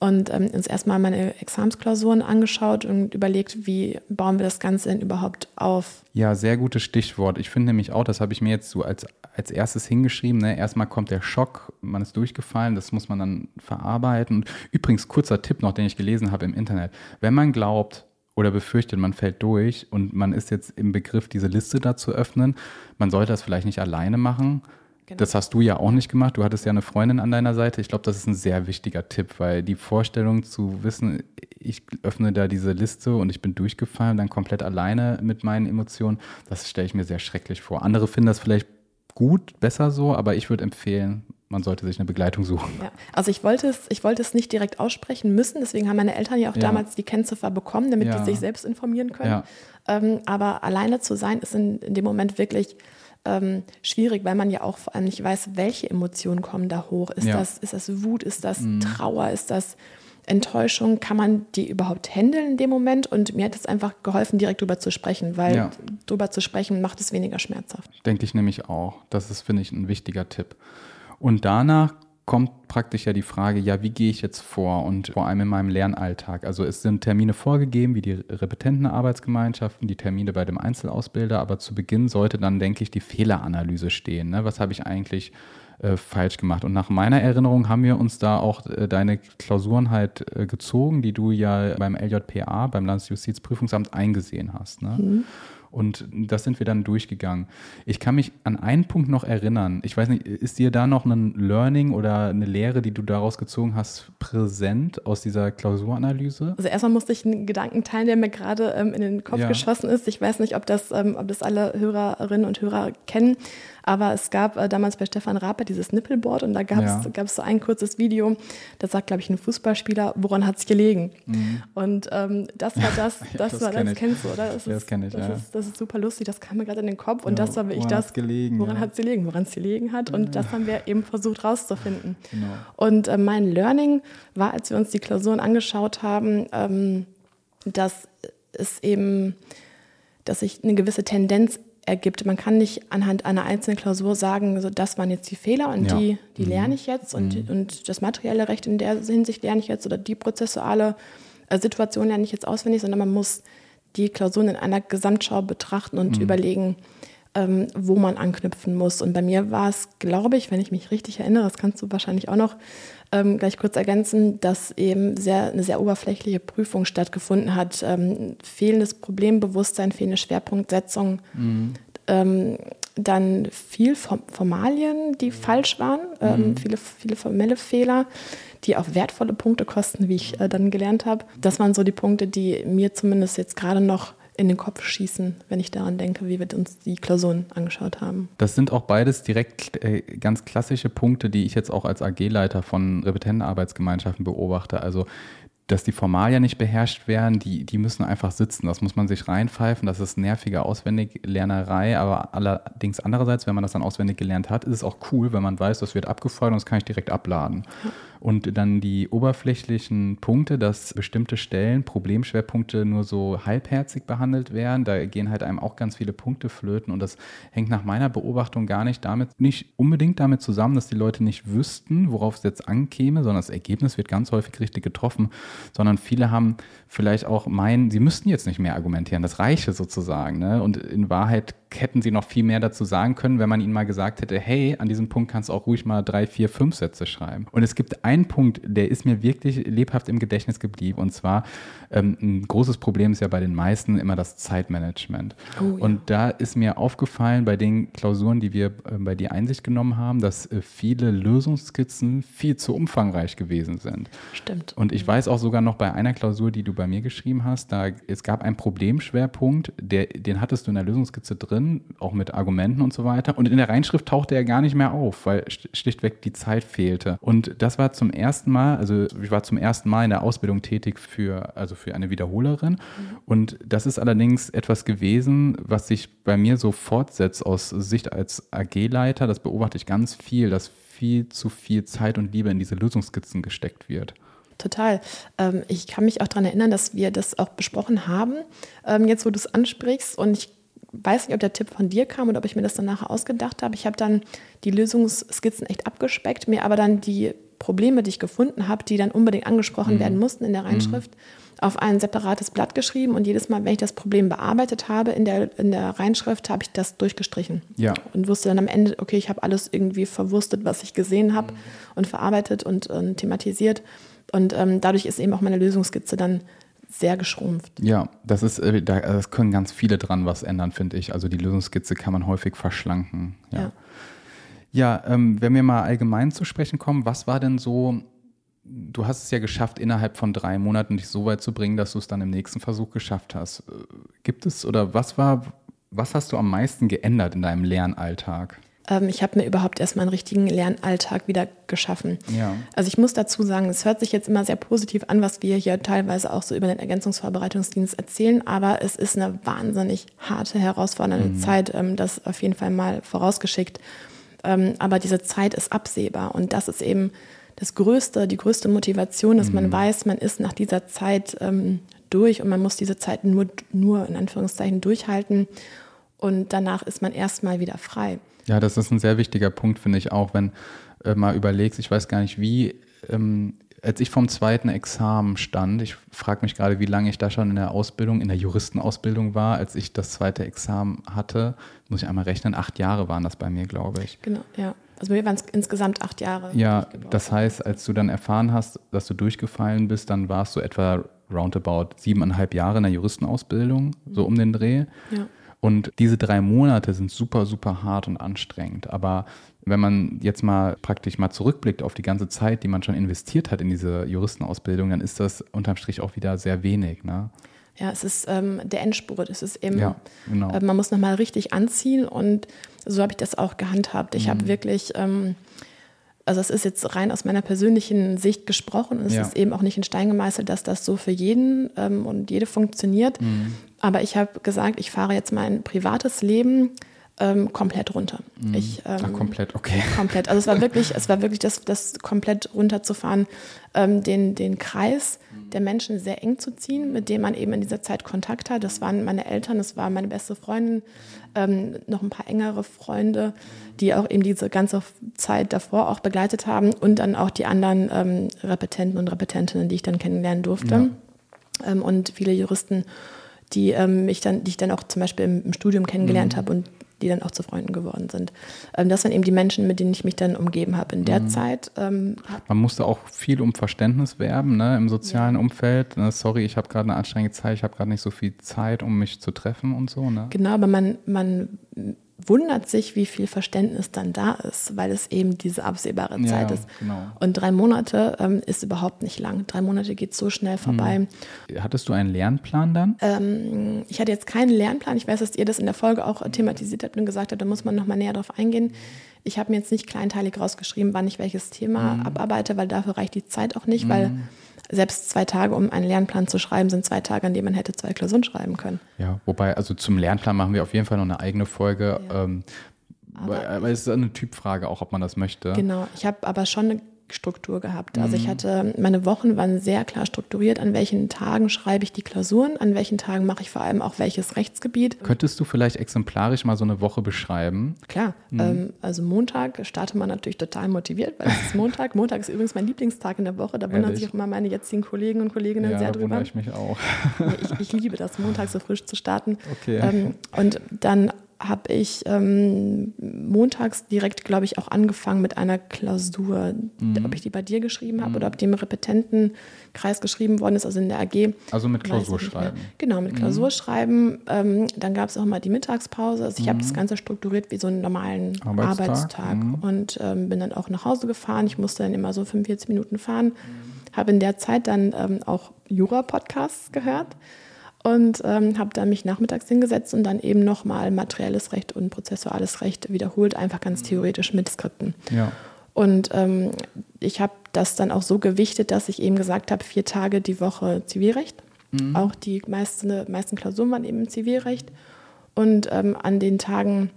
Und ähm, uns erstmal meine Examensklausuren angeschaut und überlegt, wie bauen wir das Ganze denn überhaupt auf. Ja, sehr gutes Stichwort. Ich finde nämlich auch, das habe ich mir jetzt so als, als erstes hingeschrieben. Ne? Erstmal kommt der Schock, man ist durchgefallen, das muss man dann verarbeiten. Und übrigens, kurzer Tipp noch, den ich gelesen habe im Internet. Wenn man glaubt, oder befürchtet, man fällt durch und man ist jetzt im Begriff, diese Liste da zu öffnen. Man sollte das vielleicht nicht alleine machen. Genau. Das hast du ja auch nicht gemacht. Du hattest ja eine Freundin an deiner Seite. Ich glaube, das ist ein sehr wichtiger Tipp, weil die Vorstellung zu wissen, ich öffne da diese Liste und ich bin durchgefallen, dann komplett alleine mit meinen Emotionen, das stelle ich mir sehr schrecklich vor. Andere finden das vielleicht gut, besser so, aber ich würde empfehlen, man sollte sich eine Begleitung suchen. Ja. Also ich wollte es, ich wollte es nicht direkt aussprechen müssen, deswegen haben meine Eltern ja auch ja. damals die Kennziffer bekommen, damit ja. die sich selbst informieren können. Ähm, aber alleine zu sein, ist in, in dem Moment wirklich ähm, schwierig, weil man ja auch vor allem nicht weiß, welche Emotionen kommen da hoch. Ist, das, ist das Wut, ist das mhm. Trauer, ist das Enttäuschung, kann man die überhaupt handeln in dem Moment? Und mir hat es einfach geholfen, direkt drüber zu sprechen, weil ja. drüber zu sprechen macht es weniger schmerzhaft. Denke ich nämlich auch. Das ist, finde ich, ein wichtiger Tipp. Und danach kommt praktisch ja die Frage, ja, wie gehe ich jetzt vor und vor allem in meinem Lernalltag. Also es sind Termine vorgegeben, wie die Repetentenarbeitsgemeinschaften, die Termine bei dem Einzelausbilder, aber zu Beginn sollte dann, denke ich, die Fehleranalyse stehen. Ne? Was habe ich eigentlich äh, falsch gemacht? Und nach meiner Erinnerung haben wir uns da auch äh, deine Klausuren halt äh, gezogen, die du ja beim LJPA, beim Landesjustizprüfungsamt eingesehen hast. Ne? Mhm. Und das sind wir dann durchgegangen. Ich kann mich an einen Punkt noch erinnern. Ich weiß nicht, ist dir da noch ein Learning oder eine Lehre, die du daraus gezogen hast, präsent aus dieser Klausuranalyse? Also erstmal musste ich einen Gedanken teilen, der mir gerade ähm, in den Kopf ja. geschossen ist. Ich weiß nicht, ob das, ähm, ob das alle Hörerinnen und Hörer kennen. Aber es gab äh, damals bei Stefan Raper dieses Nippelboard und da gab es ja. so ein kurzes Video, da sagt, glaube ich, ein Fußballspieler, woran hat es gelegen? Mhm. Und ähm, das war das, *laughs* das, ja, das war das, kennst du, oder? Das, das kenne ich, das, ja. ist, das ist super lustig, das kam mir gerade in den Kopf und das war wirklich das, gelegen, woran hat es gelegen, woran es gelegen hat und das haben wir eben versucht rauszufinden. Genau. Und äh, mein Learning war, als wir uns die Klausuren angeschaut haben, ähm, dass es eben, dass sich eine gewisse Tendenz ergibt. Man kann nicht anhand einer einzelnen Klausur sagen, so das waren jetzt die Fehler und ja. die, die mhm. lerne ich jetzt und, mhm. und das materielle Recht in der Hinsicht lerne ich jetzt oder die prozessuale äh, Situation lerne ich jetzt auswendig, sondern man muss die Klausuren in einer Gesamtschau betrachten und mhm. überlegen, ähm, wo man anknüpfen muss. Und bei mir war es, glaube ich, wenn ich mich richtig erinnere, das kannst du wahrscheinlich auch noch ähm, gleich kurz ergänzen, dass eben sehr, eine sehr oberflächliche Prüfung stattgefunden hat. Ähm, fehlendes Problembewusstsein, fehlende Schwerpunktsetzung, mhm. ähm, dann viel Formalien, die falsch waren, ähm, mhm. viele, viele formelle Fehler, die auch wertvolle Punkte kosten, wie ich äh, dann gelernt habe. Das waren so die Punkte, die mir zumindest jetzt gerade noch in den Kopf schießen, wenn ich daran denke, wie wir uns die Klausuren angeschaut haben. Das sind auch beides direkt äh, ganz klassische Punkte, die ich jetzt auch als AG-Leiter von Repetentenarbeitsgemeinschaften beobachte. Also dass die Formalien nicht beherrscht werden, die, die müssen einfach sitzen. Das muss man sich reinpfeifen. Das ist nervige Auswendiglernerei. Aber allerdings andererseits, wenn man das dann auswendig gelernt hat, ist es auch cool, wenn man weiß, das wird abgefeuert und das kann ich direkt abladen. Ja. Und dann die oberflächlichen Punkte, dass bestimmte Stellen, Problemschwerpunkte nur so halbherzig behandelt werden. Da gehen halt einem auch ganz viele Punkte flöten. Und das hängt nach meiner Beobachtung gar nicht damit, nicht unbedingt damit zusammen, dass die Leute nicht wüssten, worauf es jetzt ankäme, sondern das Ergebnis wird ganz häufig richtig getroffen, sondern viele haben vielleicht auch meinen, sie müssten jetzt nicht mehr argumentieren. Das reiche sozusagen. Ne? Und in Wahrheit hätten sie noch viel mehr dazu sagen können, wenn man ihnen mal gesagt hätte, hey, an diesem Punkt kannst du auch ruhig mal drei, vier, fünf Sätze schreiben. Und es gibt einen Punkt, der ist mir wirklich lebhaft im Gedächtnis geblieben. Und zwar, ähm, ein großes Problem ist ja bei den meisten immer das Zeitmanagement. Oh, ja. Und da ist mir aufgefallen bei den Klausuren, die wir äh, bei dir Einsicht genommen haben, dass äh, viele Lösungsskizzen viel zu umfangreich gewesen sind. Stimmt. Und ich weiß auch sogar noch bei einer Klausur, die du bei mir geschrieben hast, da es gab einen Problemschwerpunkt, der, den hattest du in der Lösungskizze drin, auch mit Argumenten und so weiter. Und in der Reinschrift tauchte er gar nicht mehr auf, weil schlichtweg die Zeit fehlte. Und das war zum ersten Mal, also ich war zum ersten Mal in der Ausbildung tätig für, also für eine Wiederholerin. Mhm. Und das ist allerdings etwas gewesen, was sich bei mir so fortsetzt aus Sicht als AG-Leiter. Das beobachte ich ganz viel, dass viel zu viel Zeit und Liebe in diese Lösungskizzen gesteckt wird. Total. Ähm, ich kann mich auch daran erinnern, dass wir das auch besprochen haben, ähm, jetzt wo du es ansprichst. Und ich weiß nicht, ob der Tipp von dir kam oder ob ich mir das dann nachher ausgedacht habe. Ich habe dann die Lösungsskizzen echt abgespeckt, mir aber dann die Probleme, die ich gefunden habe, die dann unbedingt angesprochen mhm. werden mussten in der Reinschrift, mhm. auf ein separates Blatt geschrieben. Und jedes Mal, wenn ich das Problem bearbeitet habe in der, in der Reinschrift, habe ich das durchgestrichen. Ja. Und wusste dann am Ende, okay, ich habe alles irgendwie verwurstet, was ich gesehen habe mhm. und verarbeitet und, und thematisiert. Und ähm, dadurch ist eben auch meine Lösungskizze dann sehr geschrumpft. Ja, das ist, äh, da, das können ganz viele dran was ändern, finde ich. Also die Lösungskizze kann man häufig verschlanken. Ja. Ja, ja ähm, wenn wir mal allgemein zu sprechen kommen, was war denn so, du hast es ja geschafft, innerhalb von drei Monaten dich so weit zu bringen, dass du es dann im nächsten Versuch geschafft hast. Äh, gibt es oder was war, was hast du am meisten geändert in deinem Lernalltag? Ähm, ich habe mir überhaupt erstmal einen richtigen Lernalltag wieder geschaffen. Ja. Also ich muss dazu sagen, es hört sich jetzt immer sehr positiv an, was wir hier teilweise auch so über den Ergänzungsvorbereitungsdienst erzählen, aber es ist eine wahnsinnig harte, herausfordernde mhm. Zeit, ähm, das auf jeden Fall mal vorausgeschickt. Ähm, aber diese Zeit ist absehbar und das ist eben das Größte, die größte Motivation, dass mhm. man weiß, man ist nach dieser Zeit ähm, durch und man muss diese Zeit nur, nur in Anführungszeichen durchhalten und danach ist man erstmal wieder frei. Ja, das ist ein sehr wichtiger Punkt, finde ich auch, wenn äh, mal überlegst, ich weiß gar nicht wie, ähm, als ich vom zweiten Examen stand, ich frage mich gerade, wie lange ich da schon in der Ausbildung, in der Juristenausbildung war, als ich das zweite Examen hatte, muss ich einmal rechnen, acht Jahre waren das bei mir, glaube ich. Genau, ja. Also bei mir waren es insgesamt acht Jahre. Ja, das heißt, als du dann erfahren hast, dass du durchgefallen bist, dann warst du etwa roundabout siebeneinhalb Jahre in der Juristenausbildung, mhm. so um den Dreh. Ja. Und diese drei Monate sind super, super hart und anstrengend. Aber wenn man jetzt mal praktisch mal zurückblickt auf die ganze Zeit, die man schon investiert hat in diese Juristenausbildung, dann ist das unterm Strich auch wieder sehr wenig. Ne? Ja, es ist ähm, der Endspurt. Es ist eben, ja, genau. äh, man muss nochmal richtig anziehen und so habe ich das auch gehandhabt. Ich mhm. habe wirklich ähm, also es ist jetzt rein aus meiner persönlichen Sicht gesprochen. Es ja. ist eben auch nicht in Stein gemeißelt, dass das so für jeden ähm, und jede funktioniert. Mhm. Aber ich habe gesagt, ich fahre jetzt mein privates Leben ähm, komplett runter. Mhm. Ich, ähm, Ach, komplett, okay. Komplett. Also es war wirklich, es war wirklich das, das komplett runterzufahren, ähm, den, den Kreis der Menschen sehr eng zu ziehen, mit dem man eben in dieser Zeit Kontakt hat. Das waren meine Eltern, das war meine beste Freundin, ähm, noch ein paar engere Freunde, die auch eben diese ganze Zeit davor auch begleitet haben und dann auch die anderen ähm, Repetenten und Repetentinnen, die ich dann kennenlernen durfte. Ja. Ähm, und viele Juristen, die ähm, ich dann, die ich dann auch zum Beispiel im, im Studium kennengelernt mhm. habe und die dann auch zu Freunden geworden sind. Ähm, das waren eben die Menschen, mit denen ich mich dann umgeben habe in der mhm. Zeit. Ähm, Man musste auch viel um Verständnis werben ne, im sozialen ja. Umfeld. Ne, sorry, ich habe gerade eine anstrengende Zeit, ich habe gerade nicht so viel Zeit, um mich zu treffen und so. Ne? Genau, aber man, man wundert sich, wie viel Verständnis dann da ist, weil es eben diese absehbare Zeit ja, ist. Genau. Und drei Monate ähm, ist überhaupt nicht lang. Drei Monate geht so schnell vorbei. Hm. Hattest du einen Lernplan dann? Ähm, ich hatte jetzt keinen Lernplan. Ich weiß, dass ihr das in der Folge auch thematisiert habt und gesagt habt, da muss man nochmal näher drauf eingehen. Ich habe mir jetzt nicht kleinteilig rausgeschrieben, wann ich welches Thema mhm. abarbeite, weil dafür reicht die Zeit auch nicht, mhm. weil selbst zwei Tage, um einen Lernplan zu schreiben, sind zwei Tage, an denen man hätte zwei Klausuren schreiben können. Ja, wobei, also zum Lernplan machen wir auf jeden Fall noch eine eigene Folge. Ja. Ähm, aber, aber, es ist eine Typfrage auch, ob man das möchte. Genau, ich habe aber schon eine Struktur gehabt. Also ich mhm. hatte, meine Wochen waren sehr klar strukturiert, an welchen Tagen schreibe ich die Klausuren, an welchen Tagen mache ich vor allem auch welches Rechtsgebiet. Könntest du vielleicht exemplarisch mal so eine Woche beschreiben? Klar, mhm. ähm, also Montag startet man natürlich total motiviert, weil es ist Montag. *laughs* Montag ist übrigens mein Lieblingstag in der Woche, da wundern sich auch immer meine jetzigen Kollegen und Kolleginnen ja, sehr drüber. Ja, ich mich auch. ich, ich liebe das, Montag so frisch zu starten. *laughs* Okay. Ähm, und dann habe ich ähm, montags direkt, glaube ich, auch angefangen mit einer Klausur, mhm. ob ich die bei dir geschrieben habe mhm. oder ob die im Repetentenkreis geschrieben worden ist, also in der AG. Also mit Klausurschreiben. Genau, mit mhm. Klausurschreiben. Ähm, dann gab es auch mal die Mittagspause. Also ich habe das mhm. Ganze strukturiert wie so einen normalen Arbeitstag, Arbeitstag. Mhm. und ähm, bin dann auch nach Hause gefahren. Ich musste dann immer so 45 Minuten fahren. Habe in der Zeit dann ähm, auch Jura-Podcasts gehört und ähm, habe dann mich nachmittags hingesetzt und dann eben nochmal materielles Recht und prozessuales Recht wiederholt, einfach ganz theoretisch mit Skripten. Ja. Und ähm, ich habe das dann auch so gewichtet, dass ich eben gesagt habe, vier Tage die Woche Zivilrecht. Mhm. Auch die meisten, meisten Klausuren waren eben Zivilrecht. Und ähm, an den Tagen,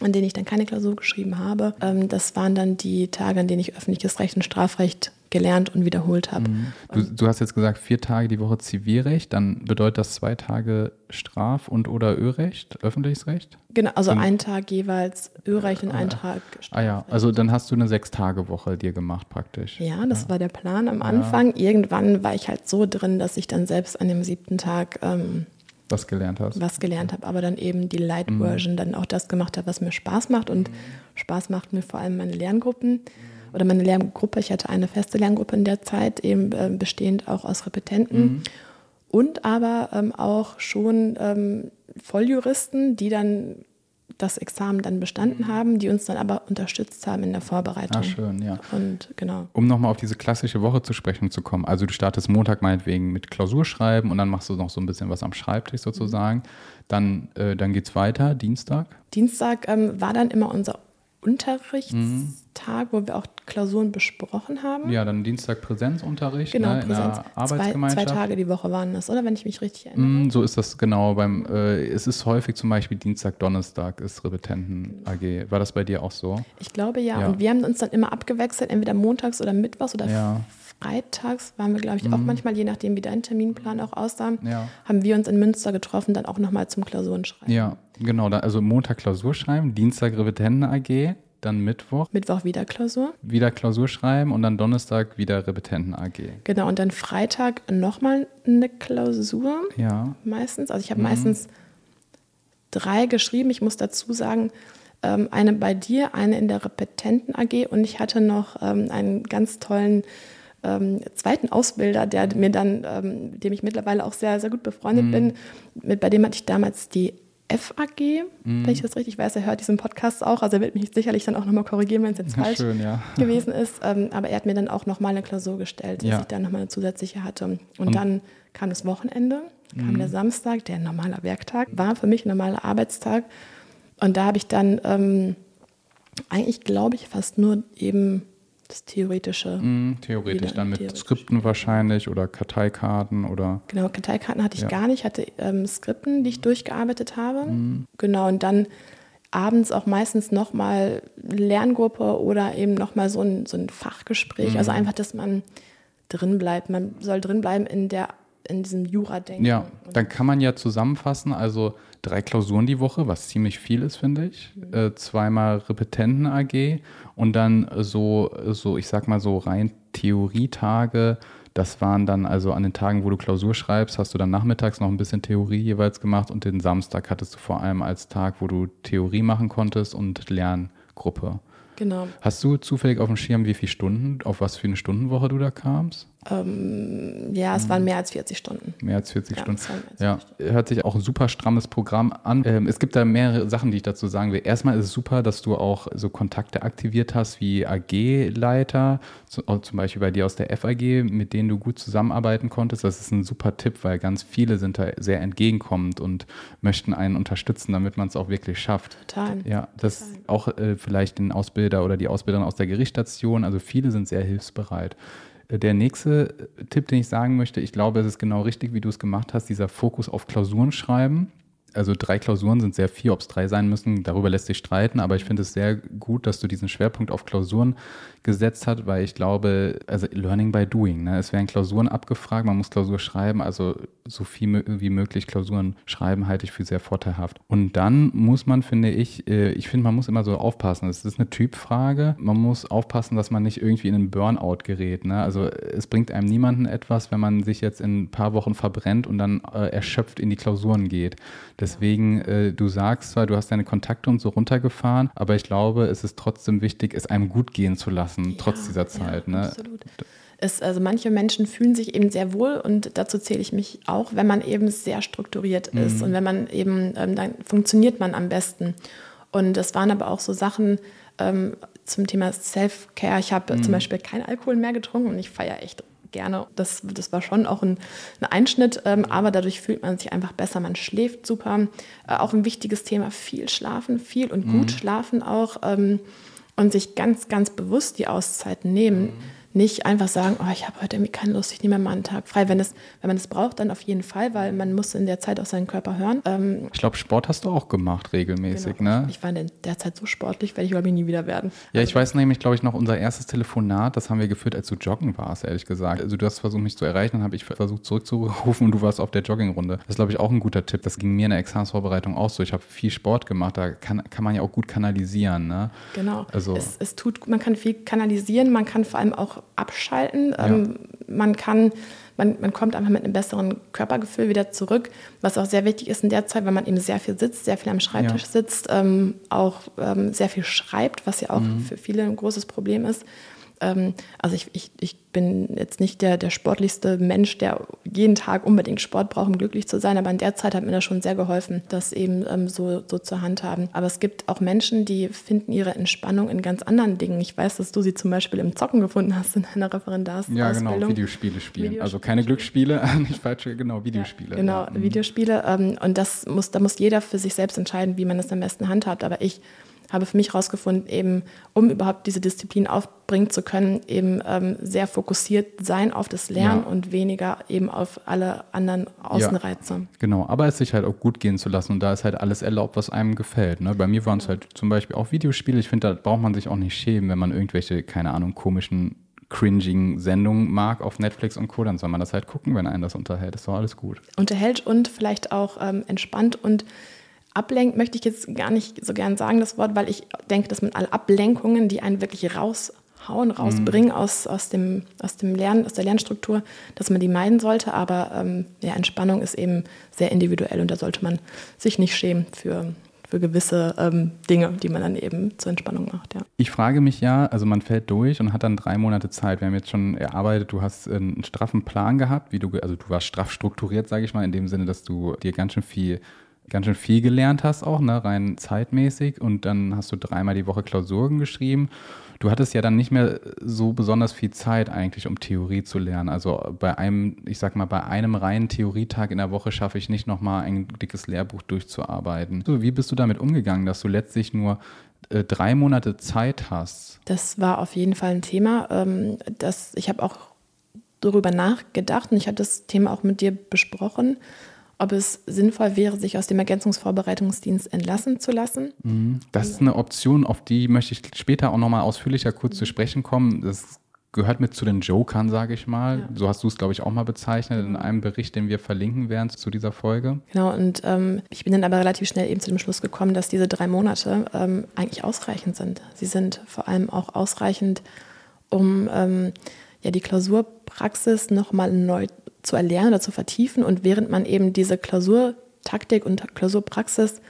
an denen ich dann keine Klausur geschrieben habe, ähm, das waren dann die Tage, an denen ich öffentliches Recht und Strafrecht gelernt und wiederholt habe. Mhm. Du, du, hast jetzt gesagt, vier Tage die Woche Zivilrecht, dann bedeutet das zwei Tage Straf- und oder Örecht, öffentliches Recht? Genau, also und, ein Tag jeweils Örecht und ein Tag Strafrecht. Ah ja, also dann hast du eine Sechs-Tage-Woche dir gemacht praktisch. Ja, das ja. war der Plan am Anfang. Ja. Irgendwann war ich halt so drin, dass ich dann selbst an dem siebten Tag ähm, was gelernt hast. Was gelernt habe, aber dann eben die Light mhm. Version, mhm. dann auch das gemacht habe, was mir Spaß macht. Und mhm. Spaß macht mir vor allem meine Lerngruppen. Mhm oder meine Lerngruppe, ich hatte eine feste Lerngruppe in der Zeit, eben äh, bestehend auch aus Repetenten mhm. und aber ähm, auch schon ähm, Volljuristen, die dann das Examen dann bestanden mhm. haben, die uns dann aber unterstützt haben in der Vorbereitung. Ah, schön, ja. Und genau. Um nochmal auf diese klassische Woche zu sprechen zu kommen. Also du startest Montag meinetwegen mit Klausurschreiben und dann machst du noch so ein bisschen was am Schreibtisch sozusagen. Mhm. Dann, äh, dann geht es weiter, Dienstag. Dienstag ähm, war dann immer unser Unterrichtstag, mhm. wo wir auch Klausuren besprochen haben. Ja, dann Dienstag Präsenzunterricht genau, ne, Präsenz. in der Arbeitsgemeinschaft. Zwei, zwei, Tage die Woche waren das, oder? Wenn ich mich richtig erinnere. Mm, so ist das genau. Beim, äh, es ist häufig zum Beispiel Dienstag, Donnerstag ist Repetenten AG. War das bei dir auch so? Ich glaube ja. ja. Und wir haben uns dann immer abgewechselt, entweder montags oder mittwochs oder ja. freitags waren wir, glaube ich, auch mhm. manchmal, je nachdem, wie dein Terminplan auch aussah, ja. haben wir uns in Münster getroffen, dann auch nochmal zum Klausurenschreiben. Ja, genau. Also Montag Klausur schreiben, Dienstag Repetenten AG dann Mittwoch. Mittwoch wieder Klausur. Wieder Klausur schreiben und dann Donnerstag wieder Repetenten AG. Genau, und dann Freitag nochmal eine Klausur. Ja. Meistens. Also ich habe mhm. meistens drei geschrieben. Ich muss dazu sagen, ähm, eine bei dir, eine in der Repetenten AG und ich hatte noch ähm, einen ganz tollen ähm, zweiten Ausbilder, der mir dann, dem ich mittlerweile auch sehr, sehr gut befreundet mhm. bin, mit, bei dem hatte ich damals die FAG, mm. wenn ich das richtig weiß. Er hört diesen Podcast auch, also er wird mich sicherlich dann auch nochmal korrigieren, wenn es jetzt falsch Schön, ja. gewesen ist. Ähm, aber er hat mir dann auch nochmal eine Klausur gestellt, dass ja. ich dann nochmal eine zusätzliche hatte. Und, Und, dann kam das Wochenende, kam mm. der Samstag, der normaler Werktag, war für mich ein normaler Arbeitstag. Und da habe ich dann ähm, eigentlich, glaube ich, fast nur eben das Theoretische. Mm, theoretisch dann mit theoretisch. Skripten wahrscheinlich oder Karteikarten oder. Genau, Karteikarten hatte ich ja. gar nicht, hatte ähm, Skripten, die ich durchgearbeitet habe. Mm. Genau, und dann abends auch meistens nochmal Lerngruppe oder eben nochmal so ein, so ein Fachgespräch. Mm. Also einfach, dass man drin bleibt. Man soll drin bleiben in der in diesem Jura-Denken. Ja, dann kann man ja zusammenfassen, also drei Klausuren die Woche, was ziemlich viel ist, finde ich. Mhm. Äh, zweimal Repetenten AG und dann so, so, ich sag mal so rein Theorietage. Das waren dann also an den Tagen, wo du Klausur schreibst, hast du dann nachmittags noch ein bisschen Theorie jeweils gemacht und den Samstag hattest du vor allem als Tag, wo du Theorie machen konntest und Lerngruppe. Genau. Hast du zufällig auf dem Schirm, wie viele Stunden, auf was für eine Stundenwoche du da kamst? Ähm, ja, es waren mehr als 40 Stunden. Mehr als 40 ja, Stunden. Als ja, Stunden. hört sich auch ein super strammes Programm an. Ähm, es gibt da mehrere Sachen, die ich dazu sagen will. Erstmal ist es super, dass du auch so Kontakte aktiviert hast wie AG-Leiter, zum Beispiel bei dir aus der FAG, mit denen du gut zusammenarbeiten konntest. Das ist ein super Tipp, weil ganz viele sind da sehr entgegenkommend und möchten einen unterstützen, damit man es auch wirklich schafft. Total. Ja, das Total. auch äh, vielleicht den Ausbilder oder die Ausbilderin aus der Gerichtsstation. Also viele sind sehr hilfsbereit. Der nächste Tipp, den ich sagen möchte, ich glaube, es ist genau richtig, wie du es gemacht hast, dieser Fokus auf Klausuren schreiben also drei Klausuren sind sehr viel, ob es drei sein müssen, darüber lässt sich streiten, aber ich finde es sehr gut, dass du diesen Schwerpunkt auf Klausuren gesetzt hast, weil ich glaube, also Learning by Doing, ne? es werden Klausuren abgefragt, man muss Klausur schreiben, also so viel wie möglich Klausuren schreiben halte ich für sehr vorteilhaft. Und dann muss man, finde ich, äh, ich finde, man muss immer so aufpassen, es ist eine Typfrage, man muss aufpassen, dass man nicht irgendwie in einen Burnout gerät, ne? also es bringt einem niemanden etwas, wenn man sich jetzt in ein paar Wochen verbrennt und dann äh, erschöpft in die Klausuren geht Deswegen, äh, du sagst zwar, du hast deine Kontakte und so runtergefahren, aber ich glaube, es ist trotzdem wichtig, es einem gut gehen zu lassen, ja, trotz dieser Zeit. Ja, ne? Absolut. Es, also manche Menschen fühlen sich eben sehr wohl und dazu zähle ich mich auch, wenn man eben sehr strukturiert ist mhm. und wenn man eben, ähm, dann funktioniert man am besten. Und es waren aber auch so Sachen ähm, zum Thema Self-Care. Ich habe mhm. zum Beispiel keinen Alkohol mehr getrunken und ich feiere echt gerne. Das, das war schon auch ein, ein Einschnitt, ähm, aber dadurch fühlt man sich einfach besser. Man schläft super. Äh, auch ein wichtiges Thema, viel schlafen, viel und gut mhm. schlafen auch ähm, und sich ganz, ganz bewusst die Auszeiten nehmen. Mhm nicht einfach sagen, oh, ich habe heute irgendwie keine Lust, ich nehme mal einen Tag frei. Wenn, es, wenn man es braucht, dann auf jeden Fall, weil man muss in der Zeit auf seinen Körper hören. Ähm, ich glaube, Sport hast du auch gemacht regelmäßig, genau. ne? Ich war in der Zeit so sportlich, werde ich glaube ich nie wieder werden. Ja, ich weiß nämlich, glaube ich, noch unser erstes Telefonat, das haben wir geführt, als du joggen warst, ehrlich gesagt. Also du hast versucht, mich zu erreichen, dann habe ich versucht zurückzurufen und du warst auf der Joggingrunde. Das ist, glaube ich, auch ein guter Tipp. Das ging mir in der Examensvorbereitung auch so. Ich habe viel Sport gemacht, da kann, kann man ja auch gut kanalisieren, ne? Genau. Also, es, es tut, man kann viel kanalisieren, man kann vor allem auch abschalten halten. Ja. Ähm, man kann, man, man kommt einfach mit einem besseren Körpergefühl wieder zurück, was auch sehr wichtig ist in der Zeit, weil man eben sehr viel sitzt, sehr viel am Schreibtisch ja. sitzt, ähm, auch ähm, sehr viel schreibt, was ja auch mhm. für viele ein großes Problem ist. Ähm, also ich, ich, ich bin jetzt nicht der, der sportlichste Mensch, der jeden Tag unbedingt Sport braucht, um glücklich zu sein, aber in der Zeit hat mir das schon sehr geholfen, das eben ähm, so, so zur Hand haben. Aber es gibt auch Menschen, die finden ihre Entspannung in ganz anderen Dingen. Ich weiß, dass du sie zum Beispiel im Zocken gefunden hast in deiner Referendarsausbildung. Ja, genau, Videospiele spielen. Videospiele also keine Glücksspiele, *laughs* nicht falsch, genau, Videospiele. Ja, genau, ja. Mhm. Videospiele. Ähm, und das muss, da muss jeder für sich selbst entscheiden, wie man das am besten handhabt. Aber ich habe für mich herausgefunden, eben um überhaupt diese Disziplin aufbringen zu können, eben ähm, sehr fokussiert sein auf das Lernen ja. und weniger eben auf alle anderen Außenreize. Ja, genau, aber es sich halt auch gut gehen zu lassen und da ist halt alles erlaubt, was einem gefällt. Ne? Bei mir waren es halt zum Beispiel auch Videospiele. Ich finde, da braucht man sich auch nicht schämen, wenn man irgendwelche, keine Ahnung, komischen cringing Sendungen mag auf Netflix und Co., dann soll man das halt gucken, wenn einen das unterhält. Ist doch alles gut. Unterhält und vielleicht auch ähm, entspannt und ablenkt, möchte ich jetzt gar nicht so gern sagen, das Wort, weil ich denke, dass man alle Ablenkungen, die einen wirklich raushauen, rausbringen mhm. aus, aus, dem, aus dem Lernen, aus der Lernstruktur, dass man die meiden sollte. Aber ähm, ja, Entspannung ist eben sehr individuell und da sollte man sich nicht schämen für, für gewisse ähm, Dinge, die man dann eben zur Entspannung macht. Ja. Ich frage mich ja, also man fällt durch und hat dann drei Monate Zeit. Wir haben jetzt schon erarbeitet, du hast einen straffen Plan gehabt, wie du, also du warst straff strukturiert, sage ich mal, in dem Sinne, dass du dir ganz schön viel ganz schön viel gelernt hast auch, ne, rein zeitmäßig und dann hast du dreimal die Woche Klausuren geschrieben. Du hattest ja dann nicht mehr so besonders viel Zeit eigentlich, um Theorie zu lernen. Also bei einem, ich sag mal, bei einem reinen Theorietag in der Woche schaffe ich nicht nochmal ein dickes Lehrbuch durchzuarbeiten. So, wie bist du damit umgegangen, dass du letztlich nur äh, drei Monate Zeit hast? Das war auf jeden Fall ein Thema. Ähm, das, ich habe auch darüber nachgedacht und ich hatte das Thema auch mit dir besprochen ob es sinnvoll wäre, sich aus dem Ergänzungsvorbereitungsdienst entlassen zu lassen. Mhm. Das ist eine Option, auf die möchte ich später auch nochmal ausführlicher kurz zu sprechen kommen. Das gehört mit zu den Jokern, sage ich mal. Ja. So hast du es, glaube ich, auch mal bezeichnet in einem Bericht, den wir verlinken werden zu dieser Folge. Genau, und ähm, ich bin dann aber relativ schnell eben zu dem Schluss gekommen, dass diese drei Monate ähm, eigentlich ausreichend sind. Sie sind vor allem auch ausreichend, um ähm, ja, die Klausurpraxis nochmal neu zu erlernen oder zu vertiefen. Und während man eben diese Klausurtaktik und Klausurpraxis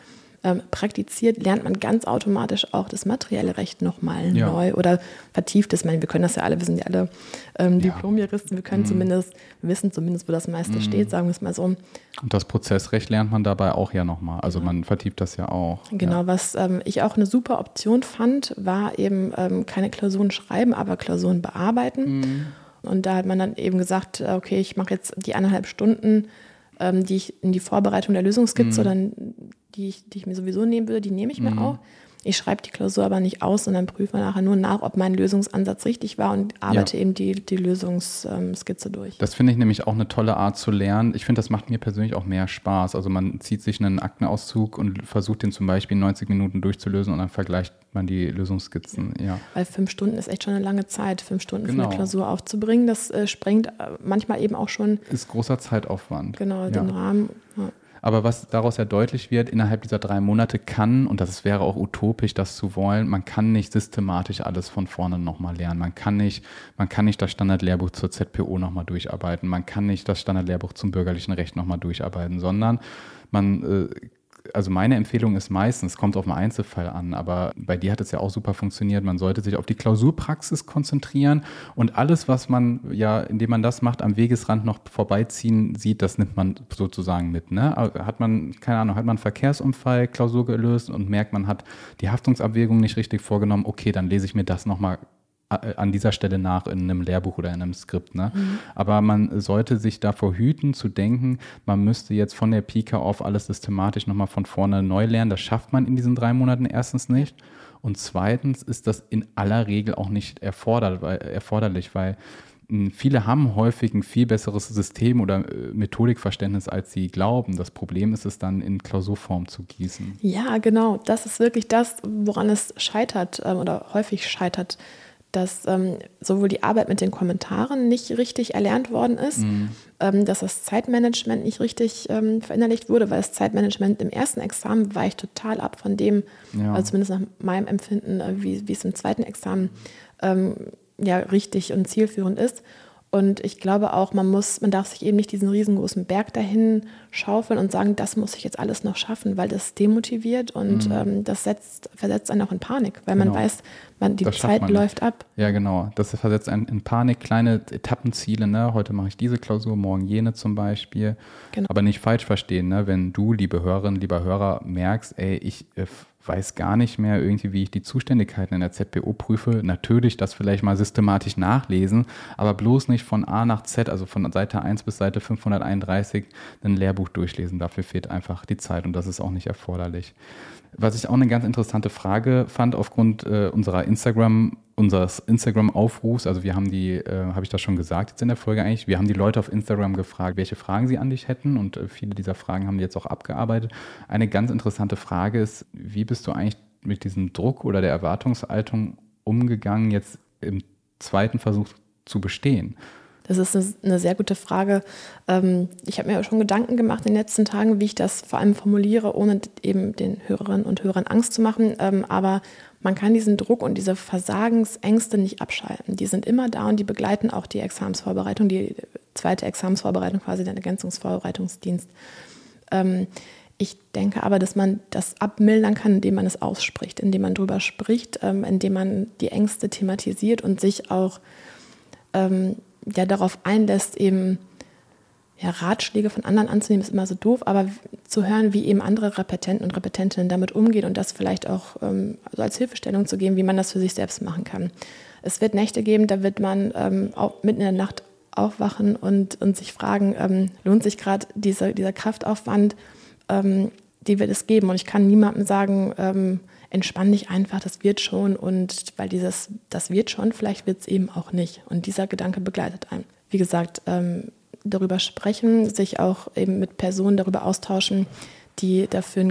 ähm, praktiziert, lernt man ganz automatisch auch das materielle Recht nochmal ja. neu oder vertieft es. Ich meine, wir können das ja alle, wir sind ja alle ähm, Diplomjuristen, wir können mhm. zumindest, wir wissen zumindest, wo das meiste mhm. steht, sagen wir es mal so. Und das Prozessrecht lernt man dabei auch ja nochmal. Also genau. man vertieft das ja auch. Genau, ja. was ähm, ich auch eine super Option fand, war eben ähm, keine Klausuren schreiben, aber Klausuren bearbeiten. Mhm. Und da hat man dann eben gesagt, äh, okay, ich mache jetzt die eineinhalb Stunden, ähm, die ich in die Vorbereitung der Lösungsskizze, mhm. dann, die, ich, die ich mir sowieso nehmen würde, die nehme ich mir mhm. auch. Ich schreibe die Klausur aber nicht aus, sondern prüfe nachher nur nach, ob mein Lösungsansatz richtig war und arbeite ja. eben die, die Lösungsskizze durch. Das finde ich nämlich auch eine tolle Art zu lernen. Ich finde, das macht mir persönlich auch mehr Spaß. Also man zieht sich einen Aktenauszug und versucht den zum Beispiel in 90 Minuten durchzulösen und dann vergleicht man die Lösungskizzen. Ja. Weil fünf Stunden ist echt schon eine lange Zeit, fünf Stunden genau. für eine Klausur aufzubringen. Das äh, sprengt äh, manchmal eben auch schon. Ist großer Zeitaufwand. Genau, ja. den Rahmen. Ja. Aber was daraus ja deutlich wird, innerhalb dieser drei Monate kann, und das wäre auch utopisch, das zu wollen, man kann nicht systematisch alles von vorne nochmal lernen. Man kann nicht, man kann nicht das Standardlehrbuch zur ZPO nochmal durcharbeiten. Man kann nicht das Standardlehrbuch zum bürgerlichen Recht nochmal durcharbeiten, sondern man äh, also meine Empfehlung ist meistens, kommt auf einen Einzelfall an, aber bei dir hat es ja auch super funktioniert. Man sollte sich auf die Klausurpraxis konzentrieren und alles, was man ja, indem man das macht, am Wegesrand noch vorbeiziehen sieht, das nimmt man sozusagen mit. Ne? Hat man, keine Ahnung, hat man einen Verkehrsunfall, Klausur gelöst und merkt, man hat die Haftungsabwägung nicht richtig vorgenommen, okay, dann lese ich mir das nochmal an dieser Stelle nach in einem Lehrbuch oder in einem Skript. Ne? Mhm. Aber man sollte sich davor hüten zu denken, man müsste jetzt von der Pika auf alles systematisch nochmal von vorne neu lernen. Das schafft man in diesen drei Monaten erstens nicht. Und zweitens ist das in aller Regel auch nicht erforderlich, weil hm, viele haben häufig ein viel besseres System oder äh, Methodikverständnis, als sie glauben. Das Problem ist es dann in Klausurform zu gießen. Ja, genau. Das ist wirklich das, woran es scheitert ähm, oder häufig scheitert dass ähm, sowohl die Arbeit mit den Kommentaren nicht richtig erlernt worden ist, mhm. ähm, dass das Zeitmanagement nicht richtig ähm, verinnerlicht wurde, weil das Zeitmanagement im ersten Examen weicht total ab von dem, ja. also zumindest nach meinem Empfinden, äh, wie, wie es im zweiten Examen ähm, ja, richtig und zielführend ist. Und ich glaube auch, man muss, man darf sich eben nicht diesen riesengroßen Berg dahin schaufeln und sagen, das muss ich jetzt alles noch schaffen, weil das demotiviert und mhm. ähm, das setzt, versetzt einen auch in Panik, weil genau. man weiß, man, die das Zeit läuft ab. Ja, genau. Das versetzt einen in Panik, kleine Etappenziele. Ne? Heute mache ich diese Klausur, morgen jene zum Beispiel. Genau. Aber nicht falsch verstehen, ne? wenn du, liebe Hörerin, lieber Hörer, merkst, ey, ich äh, weiß gar nicht mehr irgendwie, wie ich die Zuständigkeiten in der ZPO prüfe. Natürlich das vielleicht mal systematisch nachlesen, aber bloß nicht von A nach Z, also von Seite 1 bis Seite 531 ein Lehrbuch durchlesen. Dafür fehlt einfach die Zeit und das ist auch nicht erforderlich. Was ich auch eine ganz interessante Frage fand aufgrund äh, unserer Instagram, unseres Instagram-Aufrufs, also wir haben die, äh, habe ich das schon gesagt jetzt in der Folge eigentlich, wir haben die Leute auf Instagram gefragt, welche Fragen sie an dich hätten und äh, viele dieser Fragen haben die jetzt auch abgearbeitet. Eine ganz interessante Frage ist, wie bist du eigentlich mit diesem Druck oder der Erwartungshaltung umgegangen, jetzt im zweiten Versuch zu bestehen? Das ist eine sehr gute Frage. Ähm, ich habe mir schon Gedanken gemacht in den letzten Tagen, wie ich das vor allem formuliere, ohne eben den Hörerinnen und Hörern Angst zu machen. Ähm, aber man kann diesen Druck und diese Versagensängste nicht abschalten. Die sind immer da und die begleiten auch die Examensvorbereitung, die zweite Examensvorbereitung, quasi den Ergänzungsvorbereitungsdienst. Ähm, ich denke aber, dass man das abmildern kann, indem man es ausspricht, indem man darüber spricht, indem man die Ängste thematisiert und sich auch ja darauf einlässt, eben ja, Ratschläge von anderen anzunehmen, ist immer so doof, aber zu hören, wie eben andere Repetenten und Repetentinnen damit umgehen und das vielleicht auch ähm, also als Hilfestellung zu geben, wie man das für sich selbst machen kann. Es wird Nächte geben, da wird man ähm, mitten in der Nacht aufwachen und, und sich fragen, ähm, lohnt sich gerade dieser, dieser Kraftaufwand, ähm, die wird es geben. Und ich kann niemandem sagen, ähm, entspann dich einfach, das wird schon. Und weil dieses, das wird schon, vielleicht wird es eben auch nicht. Und dieser Gedanke begleitet einen. Wie gesagt, ähm, darüber sprechen, sich auch eben mit Personen darüber austauschen, die dafür,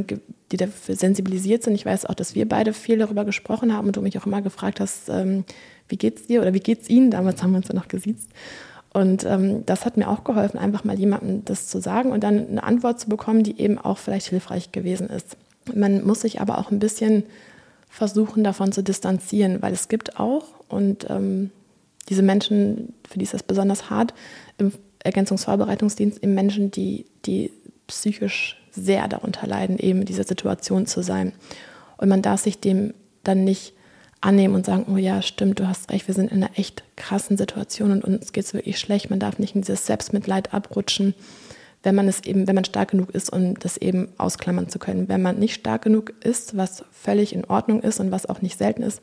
die dafür sensibilisiert sind. Ich weiß auch, dass wir beide viel darüber gesprochen haben und du mich auch immer gefragt hast, ähm, wie geht's dir oder wie geht's Ihnen? Damals haben wir uns ja noch gesiezt. Und ähm, das hat mir auch geholfen, einfach mal jemandem das zu sagen und dann eine Antwort zu bekommen, die eben auch vielleicht hilfreich gewesen ist. Man muss sich aber auch ein bisschen versuchen, davon zu distanzieren, weil es gibt auch, und ähm, diese Menschen, für die ist das besonders hart, im Ergänzungsvorbereitungsdienst eben Menschen, die, die psychisch sehr darunter leiden, eben in dieser Situation zu sein. Und man darf sich dem dann nicht annehmen und sagen, oh ja, stimmt, du hast recht, wir sind in einer echt krassen Situation und uns geht es wirklich schlecht. Man darf nicht in dieses Selbstmitleid abrutschen wenn man es eben, wenn man stark genug ist, um das eben ausklammern zu können. Wenn man nicht stark genug ist, was völlig in Ordnung ist und was auch nicht selten ist,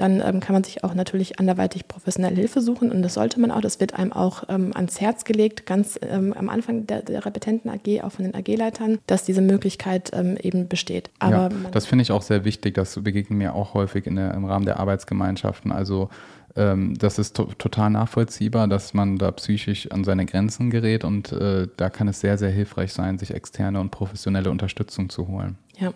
dann ähm, kann man sich auch natürlich anderweitig professionelle Hilfe suchen und das sollte man auch. Das wird einem auch ähm, ans Herz gelegt, ganz ähm, am Anfang der, der Repetenten AG, auch von den AG-Leitern, dass diese Möglichkeit ähm, eben besteht. Aber ja, das finde ich auch sehr wichtig. Das begegnet mir auch häufig in der, im Rahmen der Arbeitsgemeinschaften. Also ähm, das ist to total nachvollziehbar, dass man da psychisch an seine Grenzen gerät und äh, da kann es sehr, sehr hilfreich sein, sich externe und professionelle Unterstützung zu holen. Ja,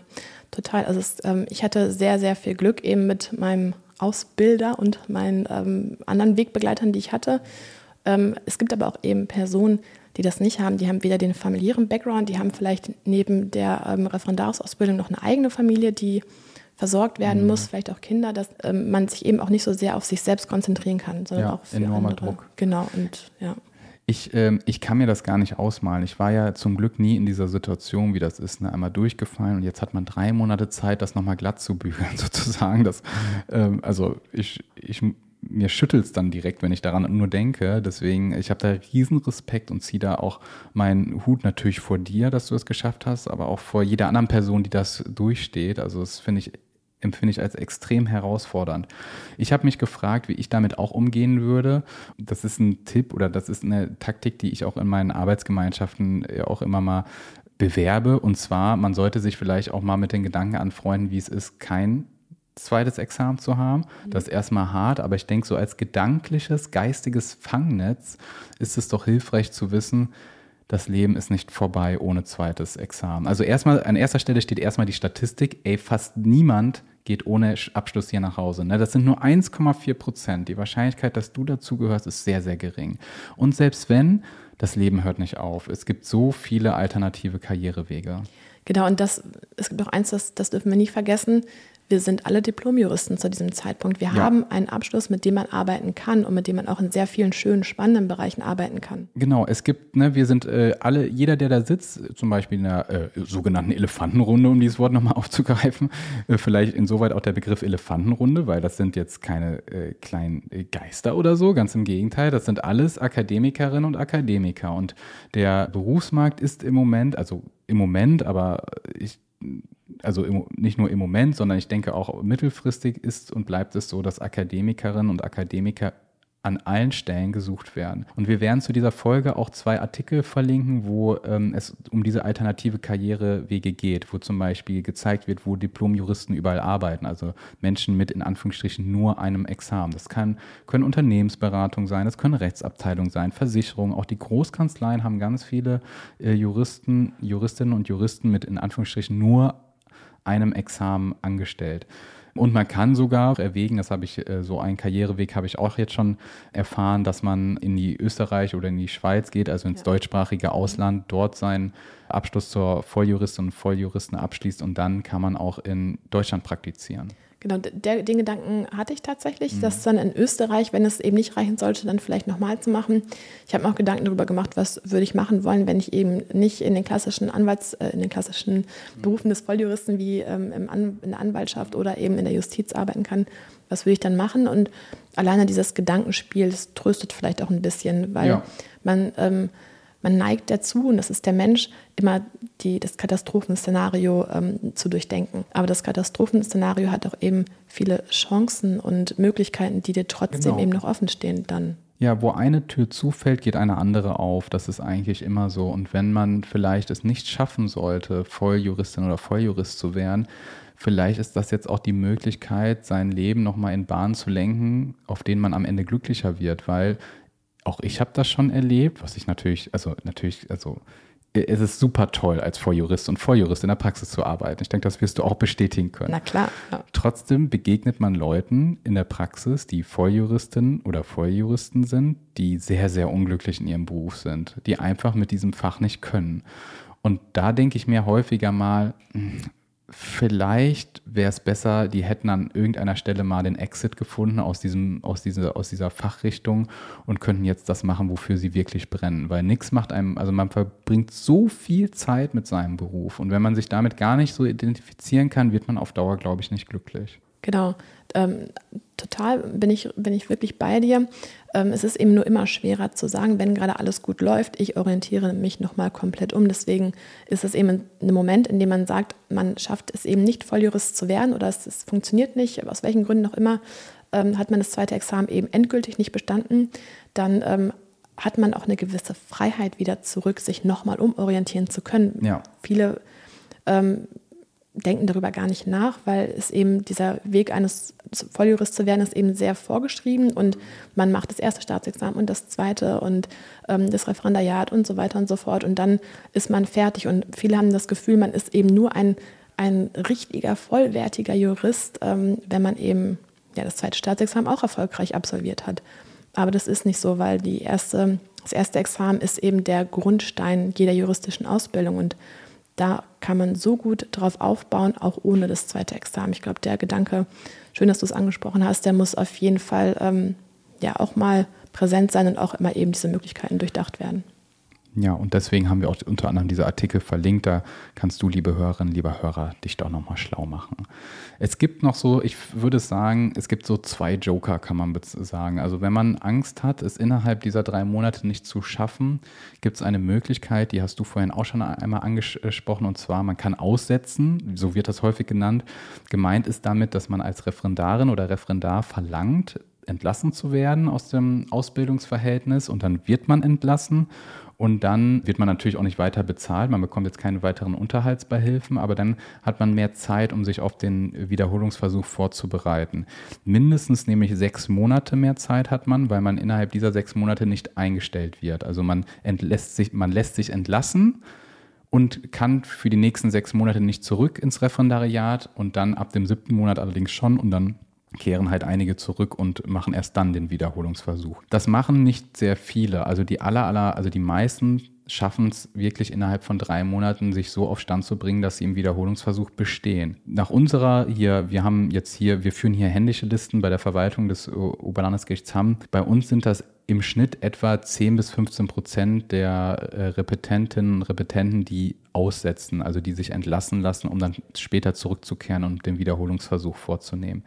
total. Also es, ähm, ich hatte sehr, sehr viel Glück eben mit meinem Ausbilder und meinen ähm, anderen Wegbegleitern, die ich hatte. Ähm, es gibt aber auch eben Personen, die das nicht haben. Die haben weder den familiären Background, die haben vielleicht neben der ähm, Referendarsausbildung noch eine eigene Familie, die versorgt werden mhm. muss, vielleicht auch Kinder, dass ähm, man sich eben auch nicht so sehr auf sich selbst konzentrieren kann, sondern ja, auch für enormer andere. Druck. Genau und ja. Ich, ähm, ich kann mir das gar nicht ausmalen. Ich war ja zum Glück nie in dieser Situation, wie das ist, ne? einmal durchgefallen und jetzt hat man drei Monate Zeit, das nochmal glatt zu *laughs* bügeln, sozusagen. Das, ähm, also ich, ich mir schüttelt es dann direkt, wenn ich daran nur denke. Deswegen, ich habe da riesen Respekt und ziehe da auch meinen Hut natürlich vor dir, dass du es geschafft hast, aber auch vor jeder anderen Person, die das durchsteht. Also das finde ich empfinde ich als extrem herausfordernd. Ich habe mich gefragt, wie ich damit auch umgehen würde. Das ist ein Tipp oder das ist eine Taktik, die ich auch in meinen Arbeitsgemeinschaften auch immer mal bewerbe. Und zwar, man sollte sich vielleicht auch mal mit den Gedanken anfreunden, wie es ist, kein zweites Examen zu haben. Mhm. Das ist erstmal hart, aber ich denke, so als gedankliches, geistiges Fangnetz ist es doch hilfreich zu wissen, das Leben ist nicht vorbei ohne zweites Examen. Also erstmal, an erster Stelle steht erstmal die Statistik, ey, fast niemand geht ohne Abschluss hier nach Hause. Ne? Das sind nur 1,4 Prozent. Die Wahrscheinlichkeit, dass du dazugehörst, ist sehr, sehr gering. Und selbst wenn, das Leben hört nicht auf. Es gibt so viele alternative Karrierewege. Genau, und das, es gibt auch eins, das, das dürfen wir nicht vergessen wir sind alle Diplomjuristen zu diesem Zeitpunkt. Wir ja. haben einen Abschluss, mit dem man arbeiten kann und mit dem man auch in sehr vielen schönen, spannenden Bereichen arbeiten kann. Genau, es gibt, ne, wir sind äh, alle, jeder, der da sitzt, zum Beispiel in der äh, sogenannten Elefantenrunde, um dieses Wort nochmal *laughs* aufzugreifen, äh, vielleicht insoweit auch der Begriff Elefantenrunde, weil das sind jetzt keine äh, kleinen äh, Geister oder so, ganz im Gegenteil, das sind alles Akademikerinnen und Akademiker und der Berufsmarkt ist im Moment, also im Moment, aber ich also im, nicht nur im Moment, sondern ich denke auch mittelfristig ist und bleibt es so, dass Akademikerinnen und Akademiker an allen Stellen gesucht werden. Und wir werden zu dieser Folge auch zwei Artikel verlinken, wo ähm, es um diese alternative Karrierewege geht, wo zum Beispiel gezeigt wird, wo Diplomjuristen überall arbeiten, also Menschen mit in Anführungsstrichen nur einem Examen. Das kann, können Unternehmensberatungen sein, das können Rechtsabteilungen sein, Versicherungen, auch die Großkanzleien haben ganz viele äh, Juristen, Juristinnen und Juristen mit in Anführungsstrichen nur einem Examen angestellt. Und man kann sogar erwägen, das habe ich, äh, so einen Karriereweg habe ich auch jetzt schon erfahren, dass man in die Österreich oder in die Schweiz geht, also ins ja. deutschsprachige Ausland, dort seinen Abschluss zur Volljuristin und Volljuristen abschließt und dann kann man auch in Deutschland praktizieren. Genau, der, den Gedanken hatte ich tatsächlich, mhm. das dann in Österreich, wenn es eben nicht reichen sollte, dann vielleicht nochmal zu machen. Ich habe mir auch Gedanken darüber gemacht, was würde ich machen wollen, wenn ich eben nicht in den klassischen Anwalts, äh, in den klassischen mhm. Berufen des Volljuristen wie ähm, im An in der Anwaltschaft oder eben in der Justiz arbeiten kann. Was würde ich dann machen? Und alleine dieses Gedankenspiel, das tröstet vielleicht auch ein bisschen, weil ja. man ähm, man neigt dazu, und das ist der Mensch, immer die, das Katastrophenszenario ähm, zu durchdenken. Aber das Katastrophenszenario hat auch eben viele Chancen und Möglichkeiten, die dir trotzdem genau. eben noch offen stehen dann. Ja, wo eine Tür zufällt, geht eine andere auf. Das ist eigentlich immer so. Und wenn man vielleicht es nicht schaffen sollte, Volljuristin oder Volljurist zu werden, vielleicht ist das jetzt auch die Möglichkeit, sein Leben nochmal in Bahnen zu lenken, auf denen man am Ende glücklicher wird, weil auch ich habe das schon erlebt, was ich natürlich, also natürlich, also es ist super toll, als Volljurist und Volljurist in der Praxis zu arbeiten. Ich denke, das wirst du auch bestätigen können. Na klar. Ja. Trotzdem begegnet man Leuten in der Praxis, die Volljuristen oder Volljuristen sind, die sehr, sehr unglücklich in ihrem Beruf sind, die einfach mit diesem Fach nicht können. Und da denke ich mir häufiger mal, hm, vielleicht wäre es besser, die hätten an irgendeiner Stelle mal den Exit gefunden aus, diesem, aus, dieser, aus dieser Fachrichtung und könnten jetzt das machen, wofür sie wirklich brennen. Weil nichts macht einem, also man verbringt so viel Zeit mit seinem Beruf und wenn man sich damit gar nicht so identifizieren kann, wird man auf Dauer, glaube ich, nicht glücklich. Genau. Ähm, total bin ich, bin ich wirklich bei dir. Ähm, es ist eben nur immer schwerer zu sagen, wenn gerade alles gut läuft, ich orientiere mich nochmal komplett um. Deswegen ist es eben ein Moment, in dem man sagt, man schafft es eben nicht, Volljurist zu werden oder es, es funktioniert nicht, aus welchen Gründen auch immer, ähm, hat man das zweite Examen eben endgültig nicht bestanden. Dann ähm, hat man auch eine gewisse Freiheit wieder zurück, sich nochmal umorientieren zu können. Ja. Viele ähm, denken darüber gar nicht nach, weil es eben dieser Weg eines Volljurist zu werden ist eben sehr vorgeschrieben und man macht das erste Staatsexamen und das zweite und ähm, das Referendariat und so weiter und so fort und dann ist man fertig und viele haben das Gefühl, man ist eben nur ein, ein richtiger, vollwertiger Jurist, ähm, wenn man eben ja, das zweite Staatsexamen auch erfolgreich absolviert hat. Aber das ist nicht so, weil die erste, das erste Examen ist eben der Grundstein jeder juristischen Ausbildung und da kann man so gut drauf aufbauen, auch ohne das zweite Examen. Ich glaube, der Gedanke, schön, dass du es angesprochen hast, der muss auf jeden Fall ähm, ja auch mal präsent sein und auch immer eben diese Möglichkeiten durchdacht werden. Ja, und deswegen haben wir auch unter anderem diese Artikel verlinkt. Da kannst du, liebe Hörerinnen, lieber Hörer, dich doch nochmal schlau machen. Es gibt noch so, ich würde sagen, es gibt so zwei Joker, kann man sagen. Also wenn man Angst hat, es innerhalb dieser drei Monate nicht zu schaffen, gibt es eine Möglichkeit, die hast du vorhin auch schon einmal angesprochen, und zwar, man kann aussetzen, so wird das häufig genannt. Gemeint ist damit, dass man als Referendarin oder Referendar verlangt, entlassen zu werden aus dem Ausbildungsverhältnis und dann wird man entlassen und dann wird man natürlich auch nicht weiter bezahlt. Man bekommt jetzt keine weiteren Unterhaltsbeihilfen, aber dann hat man mehr Zeit, um sich auf den Wiederholungsversuch vorzubereiten. Mindestens nämlich sechs Monate mehr Zeit hat man, weil man innerhalb dieser sechs Monate nicht eingestellt wird. Also man, entlässt sich, man lässt sich entlassen und kann für die nächsten sechs Monate nicht zurück ins Referendariat und dann ab dem siebten Monat allerdings schon und dann kehren halt einige zurück und machen erst dann den Wiederholungsversuch. Das machen nicht sehr viele. Also die aller, aller, also die meisten schaffen es wirklich innerhalb von drei Monaten, sich so auf Stand zu bringen, dass sie im Wiederholungsversuch bestehen. Nach unserer hier, wir haben jetzt hier, wir führen hier händische Listen bei der Verwaltung des Oberlandesgerichts Hamm. Bei uns sind das im Schnitt etwa 10 bis 15 Prozent der äh, Repetentinnen und Repetenten, die aussetzen, also die sich entlassen lassen, um dann später zurückzukehren und den Wiederholungsversuch vorzunehmen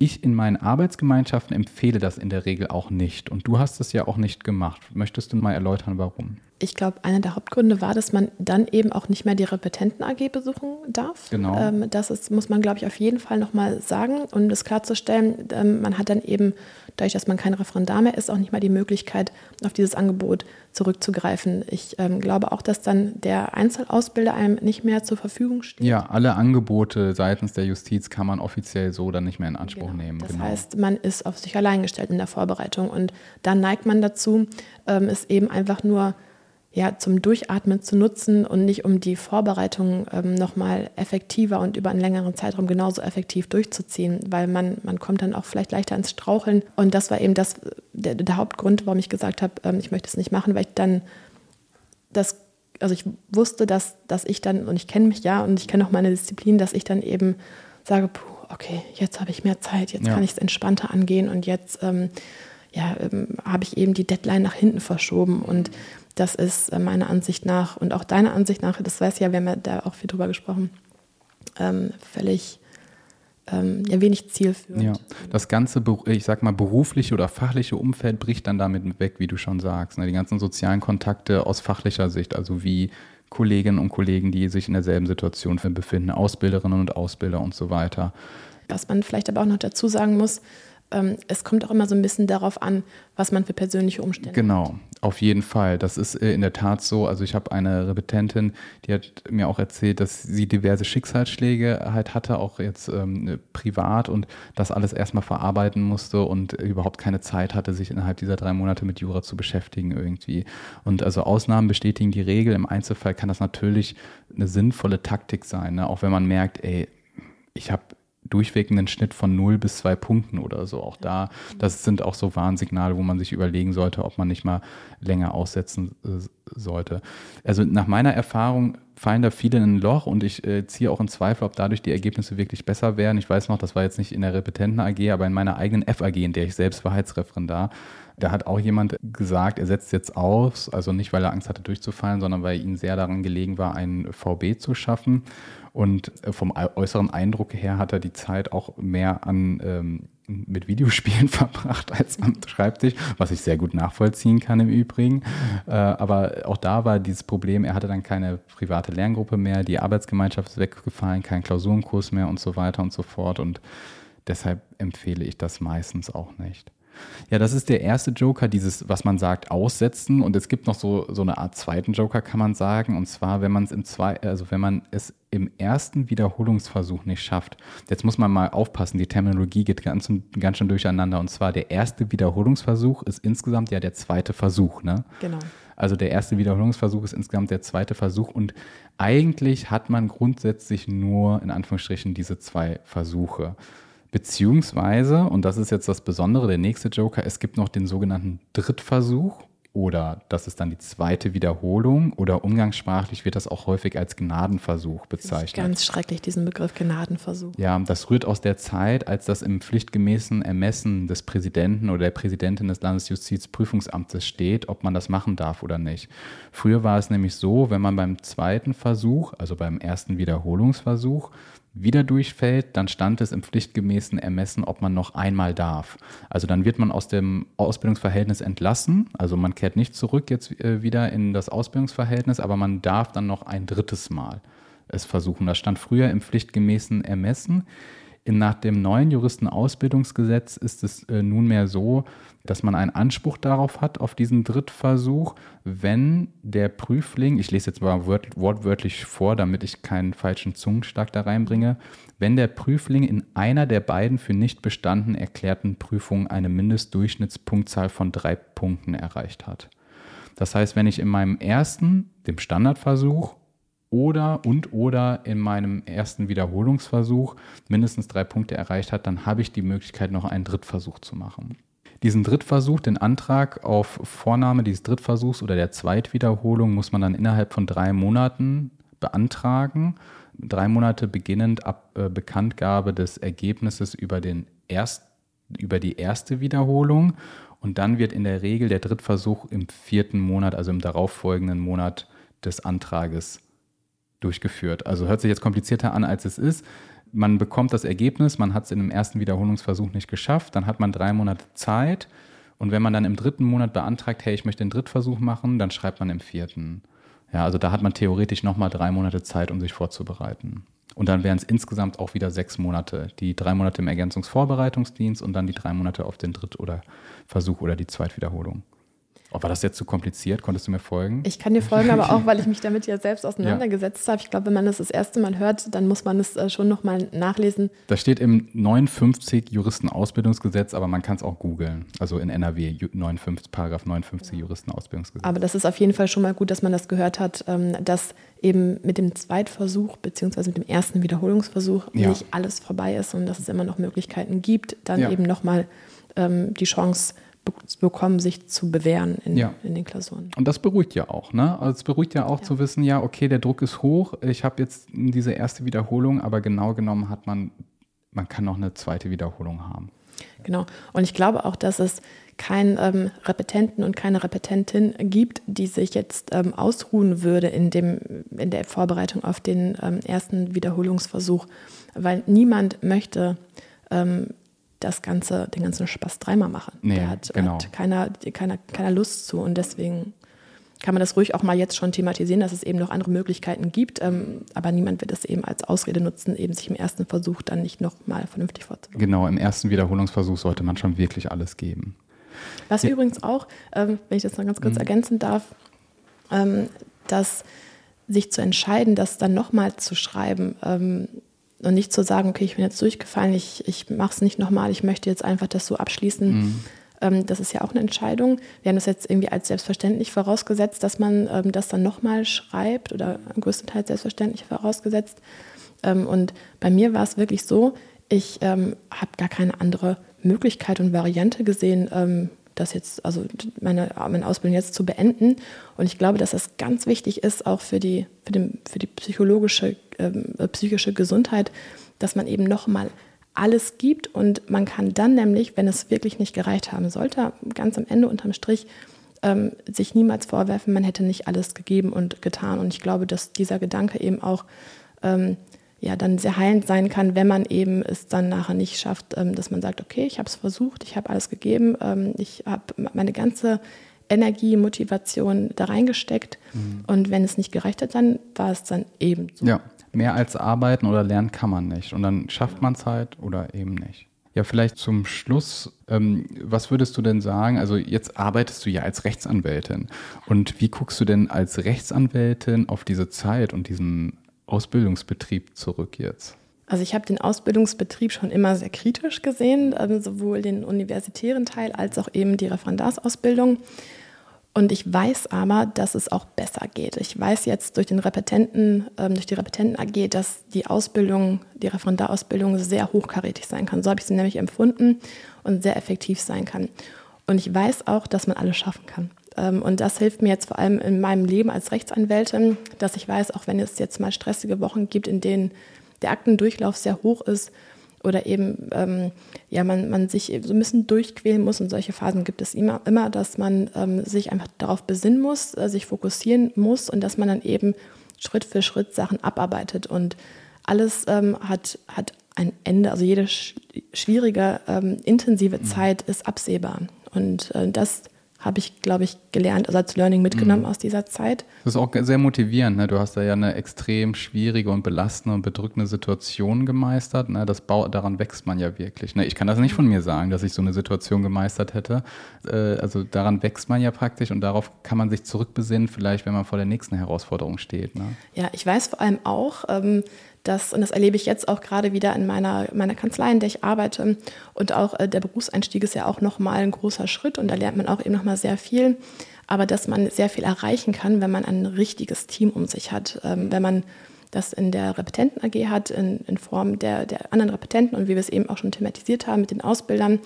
ich in meinen Arbeitsgemeinschaften empfehle das in der Regel auch nicht. Und du hast es ja auch nicht gemacht. Möchtest du mal erläutern, warum? Ich glaube, einer der Hauptgründe war, dass man dann eben auch nicht mehr die Repetenten-AG besuchen darf. Genau. Ähm, das ist, muss man, glaube ich, auf jeden Fall nochmal sagen, um das klarzustellen. Ähm, man hat dann eben, dadurch, dass man kein Referendar mehr ist, auch nicht mehr die Möglichkeit, auf dieses Angebot zurückzugreifen. Ich ähm, glaube auch, dass dann der Einzelausbilder einem nicht mehr zur Verfügung steht. Ja, alle Angebote seitens der Justiz kann man offiziell so dann nicht mehr in Anspruch genau. nehmen. Das genau. heißt, man ist auf sich allein gestellt in der Vorbereitung und dann neigt man dazu, ähm, es eben einfach nur ja, zum Durchatmen zu nutzen und nicht um die Vorbereitung ähm, nochmal effektiver und über einen längeren Zeitraum genauso effektiv durchzuziehen, weil man, man kommt dann auch vielleicht leichter ins Straucheln. Und das war eben das, der, der Hauptgrund, warum ich gesagt habe, ähm, ich möchte es nicht machen, weil ich dann das, also ich wusste, dass, dass ich dann, und ich kenne mich ja und ich kenne auch meine Disziplin, dass ich dann eben sage, puh, okay, jetzt habe ich mehr Zeit, jetzt ja. kann ich es entspannter angehen und jetzt ähm, ja, ähm, habe ich eben die Deadline nach hinten verschoben und das ist äh, meiner Ansicht nach und auch deiner Ansicht nach, das weiß ja, wir haben ja da auch viel drüber gesprochen, ähm, völlig ähm, ja, wenig zielführend. Ja, das ganze, ich sag mal, berufliche oder fachliche Umfeld bricht dann damit weg, wie du schon sagst. Ne? Die ganzen sozialen Kontakte aus fachlicher Sicht, also wie Kolleginnen und Kollegen, die sich in derselben Situation befinden, Ausbilderinnen und Ausbilder und so weiter. Was man vielleicht aber auch noch dazu sagen muss, ähm, es kommt auch immer so ein bisschen darauf an, was man für persönliche Umstände genau, hat. Genau, auf jeden Fall. Das ist äh, in der Tat so. Also ich habe eine Repetentin, die hat mir auch erzählt, dass sie diverse Schicksalsschläge halt hatte, auch jetzt ähm, privat und das alles erstmal verarbeiten musste und überhaupt keine Zeit hatte, sich innerhalb dieser drei Monate mit Jura zu beschäftigen irgendwie. Und also Ausnahmen bestätigen die Regel. Im Einzelfall kann das natürlich eine sinnvolle Taktik sein, ne? auch wenn man merkt, ey, ich habe durchweg einen Schnitt von 0 bis 2 Punkten oder so. Auch da, das sind auch so Warnsignale, wo man sich überlegen sollte, ob man nicht mal länger aussetzen äh, sollte. Also nach meiner Erfahrung fallen da viele in ein Loch und ich äh, ziehe auch in Zweifel, ob dadurch die Ergebnisse wirklich besser werden. Ich weiß noch, das war jetzt nicht in der Repetenten AG, aber in meiner eigenen FAG, in der ich selbst Wahrheitsreferendar, da hat auch jemand gesagt, er setzt jetzt aus, also nicht, weil er Angst hatte durchzufallen, sondern weil ihm sehr daran gelegen war, einen VB zu schaffen. Und äh, vom äußeren Eindruck her hat er die Zeit auch mehr an ähm, mit Videospielen *laughs* verbracht als am Schreibtisch, was ich sehr gut nachvollziehen kann im Übrigen. Äh, aber auch da war dieses Problem, er hatte dann keine private Lerngruppe mehr, die Arbeitsgemeinschaft ist weggefallen, kein Klausurenkurs mehr und so weiter und so fort. Und deshalb empfehle ich das meistens auch nicht. Ja, das ist der erste Joker, dieses, was man sagt, aussetzen. Und es gibt noch so, so eine Art zweiten Joker, kann man sagen. Und zwar, wenn man es im zwei, also wenn man es im ersten Wiederholungsversuch nicht schafft. Jetzt muss man mal aufpassen, die Terminologie geht ganz, ganz schön durcheinander. Und zwar der erste Wiederholungsversuch ist insgesamt ja der zweite Versuch, ne? Genau. Also der erste Wiederholungsversuch ist insgesamt der zweite Versuch und eigentlich hat man grundsätzlich nur in Anführungsstrichen diese zwei Versuche. Beziehungsweise, und das ist jetzt das Besondere, der nächste Joker, es gibt noch den sogenannten Drittversuch oder das ist dann die zweite Wiederholung oder umgangssprachlich wird das auch häufig als Gnadenversuch bezeichnet. Ganz schrecklich, diesen Begriff Gnadenversuch. Ja, das rührt aus der Zeit, als das im pflichtgemäßen Ermessen des Präsidenten oder der Präsidentin des Landesjustizprüfungsamtes steht, ob man das machen darf oder nicht. Früher war es nämlich so, wenn man beim zweiten Versuch, also beim ersten Wiederholungsversuch, wieder durchfällt, dann stand es im pflichtgemäßen Ermessen, ob man noch einmal darf. Also dann wird man aus dem Ausbildungsverhältnis entlassen. Also man kehrt nicht zurück jetzt äh, wieder in das Ausbildungsverhältnis, aber man darf dann noch ein drittes Mal es versuchen. Das stand früher im pflichtgemäßen Ermessen. Nach dem neuen Juristenausbildungsgesetz ist es äh, nunmehr so, dass man einen Anspruch darauf hat, auf diesen Drittversuch, wenn der Prüfling, ich lese jetzt mal wort, wortwörtlich vor, damit ich keinen falschen Zungenschlag da reinbringe, wenn der Prüfling in einer der beiden für nicht bestanden erklärten Prüfungen eine Mindestdurchschnittspunktzahl von drei Punkten erreicht hat. Das heißt, wenn ich in meinem ersten, dem Standardversuch, oder und oder in meinem ersten Wiederholungsversuch mindestens drei Punkte erreicht hat, dann habe ich die Möglichkeit, noch einen Drittversuch zu machen. Diesen Drittversuch, den Antrag auf Vornahme dieses Drittversuchs oder der Zweitwiederholung muss man dann innerhalb von drei Monaten beantragen. Drei Monate beginnend ab äh, Bekanntgabe des Ergebnisses über, den erst, über die erste Wiederholung. Und dann wird in der Regel der Drittversuch im vierten Monat, also im darauffolgenden Monat des Antrages durchgeführt. Also hört sich jetzt komplizierter an, als es ist. Man bekommt das Ergebnis, man hat es in dem ersten Wiederholungsversuch nicht geschafft, dann hat man drei Monate Zeit und wenn man dann im dritten Monat beantragt, hey, ich möchte den Drittversuch machen, dann schreibt man im vierten. Ja, also da hat man theoretisch nochmal drei Monate Zeit, um sich vorzubereiten. Und dann wären es insgesamt auch wieder sechs Monate. Die drei Monate im Ergänzungsvorbereitungsdienst und dann die drei Monate auf den Dritt- oder Versuch oder die Zweitwiederholung. Oh, war das jetzt zu kompliziert? Konntest du mir folgen? Ich kann dir folgen, aber auch, weil ich mich damit ja selbst auseinandergesetzt ja. habe. Ich glaube, wenn man das das erste Mal hört, dann muss man es äh, schon nochmal nachlesen. Das steht im 59 Juristenausbildungsgesetz, aber man kann es auch googeln. Also in NRW, 59, Paragraph 59 ja. Juristenausbildungsgesetz. Aber das ist auf jeden Fall schon mal gut, dass man das gehört hat, ähm, dass eben mit dem Zweitversuch beziehungsweise mit dem ersten Wiederholungsversuch ja. nicht alles vorbei ist und dass es immer noch Möglichkeiten gibt, dann eben nochmal ähm, die Chance bekommen, sich zu bewähren in, ja. in, den Klausuren. Und das beruhigt ja auch, ne? Also es beruhigt ja auch ja. zu wissen, ja, okay, der Druck ist hoch, ich habe jetzt diese erste Wiederholung, aber genau genommen hat man, man kann noch eine zweite Wiederholung haben. Genau. Und ich glaube auch, dass es keinen ähm, Repetenten und keine Repetentin gibt, die sich jetzt ähm, ausruhen würde in, dem, in der Vorbereitung auf den ähm, ersten Wiederholungsversuch, weil niemand möchte ähm, das Ganze, den ganzen Spaß dreimal machen. Nee, da hat, genau. hat keiner, keiner, keiner Lust zu und deswegen kann man das ruhig auch mal jetzt schon thematisieren, dass es eben noch andere Möglichkeiten gibt. Ähm, aber niemand wird es eben als Ausrede nutzen, eben sich im ersten Versuch dann nicht nochmal vernünftig vorzubereiten. Genau, im ersten Wiederholungsversuch sollte man schon wirklich alles geben. Was ja. übrigens auch, ähm, wenn ich das noch ganz kurz mhm. ergänzen darf, ähm, dass sich zu entscheiden, das dann nochmal zu schreiben, ähm, und nicht zu sagen, okay, ich bin jetzt durchgefallen, ich, ich mache es nicht nochmal, ich möchte jetzt einfach das so abschließen. Mhm. Ähm, das ist ja auch eine Entscheidung. Wir haben das jetzt irgendwie als selbstverständlich vorausgesetzt, dass man ähm, das dann nochmal schreibt oder größtenteils selbstverständlich vorausgesetzt. Ähm, und bei mir war es wirklich so, ich ähm, habe gar keine andere Möglichkeit und Variante gesehen, ähm, das jetzt, also meine, meine Ausbildung jetzt zu beenden. Und ich glaube, dass das ganz wichtig ist, auch für die, für den, für die psychologische, ähm, äh, psychische Gesundheit, dass man eben nochmal alles gibt und man kann dann nämlich, wenn es wirklich nicht gereicht haben sollte, ganz am Ende unterm Strich ähm, sich niemals vorwerfen, man hätte nicht alles gegeben und getan. Und ich glaube, dass dieser Gedanke eben auch ähm, ja dann sehr heilend sein kann, wenn man eben es dann nachher nicht schafft, ähm, dass man sagt, okay, ich habe es versucht, ich habe alles gegeben, ähm, ich habe meine ganze Energie, Motivation da reingesteckt mhm. und wenn es nicht gereicht hat, dann war es dann eben so. Ja, mehr als arbeiten oder lernen kann man nicht und dann schafft man es halt oder eben nicht. Ja, vielleicht zum Schluss, ähm, was würdest du denn sagen? Also jetzt arbeitest du ja als Rechtsanwältin und wie guckst du denn als Rechtsanwältin auf diese Zeit und diesen Ausbildungsbetrieb zurück jetzt? Also ich habe den Ausbildungsbetrieb schon immer sehr kritisch gesehen, also sowohl den universitären Teil als auch eben die Referendarsausbildung. Und ich weiß aber, dass es auch besser geht. Ich weiß jetzt durch den Repetenten, ähm, durch die Repetenten AG, dass die Ausbildung, die Referendarausbildung sehr hochkarätig sein kann. So habe ich sie nämlich empfunden und sehr effektiv sein kann. Und ich weiß auch, dass man alles schaffen kann. Ähm, und das hilft mir jetzt vor allem in meinem Leben als Rechtsanwältin, dass ich weiß, auch wenn es jetzt mal stressige Wochen gibt, in denen der Aktendurchlauf sehr hoch ist oder eben ähm, ja man, man sich so ein bisschen durchquälen muss und solche Phasen gibt es immer, immer dass man ähm, sich einfach darauf besinnen muss, äh, sich fokussieren muss und dass man dann eben Schritt für Schritt Sachen abarbeitet. Und alles ähm, hat, hat ein Ende, also jede sch schwierige, ähm, intensive mhm. Zeit ist absehbar. Und äh, das habe ich, glaube ich, gelernt, also als Learning mitgenommen mhm. aus dieser Zeit. Das ist auch sehr motivierend. Ne? Du hast da ja eine extrem schwierige und belastende und bedrückende Situation gemeistert. Ne? Das daran wächst man ja wirklich. Ne? Ich kann das nicht von mir sagen, dass ich so eine Situation gemeistert hätte. Äh, also daran wächst man ja praktisch und darauf kann man sich zurückbesinnen, vielleicht, wenn man vor der nächsten Herausforderung steht. Ne? Ja, ich weiß vor allem auch, ähm, das, und das erlebe ich jetzt auch gerade wieder in meiner, meiner Kanzlei, in der ich arbeite. Und auch äh, der Berufseinstieg ist ja auch nochmal ein großer Schritt und da lernt man auch eben nochmal sehr viel. Aber dass man sehr viel erreichen kann, wenn man ein richtiges Team um sich hat. Ähm, wenn man das in der Repetenten AG hat, in, in Form der, der anderen Repetenten und wie wir es eben auch schon thematisiert haben mit den Ausbildern.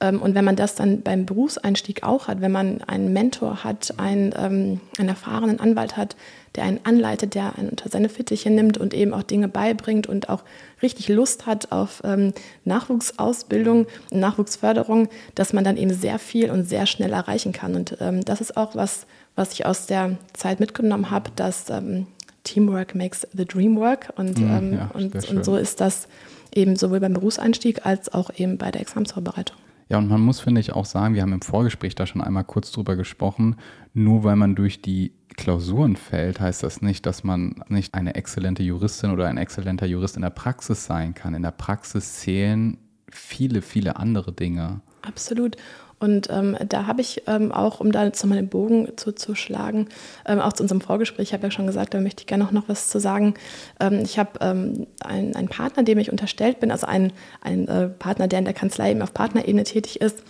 Ähm, und wenn man das dann beim Berufseinstieg auch hat, wenn man einen Mentor hat, einen, ähm, einen erfahrenen Anwalt hat, der einen anleitet, der einen unter seine Fittiche nimmt und eben auch Dinge beibringt und auch richtig Lust hat auf ähm, Nachwuchsausbildung, Nachwuchsförderung, dass man dann eben sehr viel und sehr schnell erreichen kann. Und ähm, das ist auch was, was ich aus der Zeit mitgenommen habe, dass ähm, Teamwork makes the dream work. Und, mhm, ähm, ja, und, und so ist das eben sowohl beim Berufseinstieg als auch eben bei der Examensvorbereitung. Ja, und man muss, finde ich, auch sagen, wir haben im Vorgespräch da schon einmal kurz drüber gesprochen, nur weil man durch die Klausuren fällt, heißt das nicht, dass man nicht eine exzellente Juristin oder ein exzellenter Jurist in der Praxis sein kann. In der Praxis zählen viele, viele andere Dinge. Absolut. Und ähm, da habe ich ähm, auch, um da jetzt nochmal den Bogen zu, zu schlagen, ähm, auch zu unserem Vorgespräch, ich habe ja schon gesagt, da möchte ich gerne noch, noch was zu sagen. Ähm, ich habe ähm, einen, einen Partner, dem ich unterstellt bin, also einen, einen äh, Partner, der in der Kanzlei eben auf Partnerebene tätig ist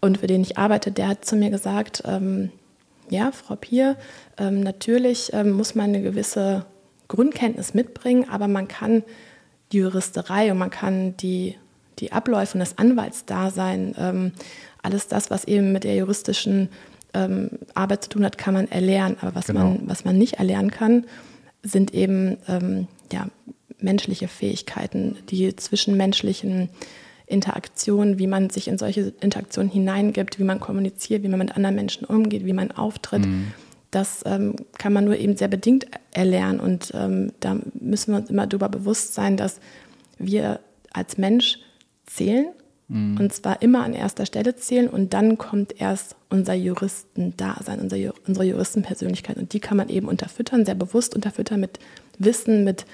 und für den ich arbeite, der hat zu mir gesagt, ähm, ja, Frau Pier, natürlich muss man eine gewisse Grundkenntnis mitbringen, aber man kann die Juristerei und man kann die, die Abläufe und das Anwaltsdasein ähm, alles das, was eben mit der juristischen ähm, Arbeit zu tun hat, kann man erlernen. Aber was, genau. man, was man nicht erlernen kann, sind eben ähm, ja, menschliche Fähigkeiten, die zwischenmenschlichen Interaktionen, wie man sich in solche Interaktionen hineingibt, wie man kommuniziert, wie man mit anderen Menschen umgeht, wie man auftritt. Mhm. Das ähm, kann man nur eben sehr bedingt erlernen. Und ähm, da müssen wir uns immer darüber bewusst sein, dass wir als Mensch zählen Mhm. Und zwar immer an erster Stelle zählen und dann kommt erst unser Juristendasein, unser, unsere Juristenpersönlichkeit. Und die kann man eben unterfüttern, sehr bewusst unterfüttern mit Wissen, mit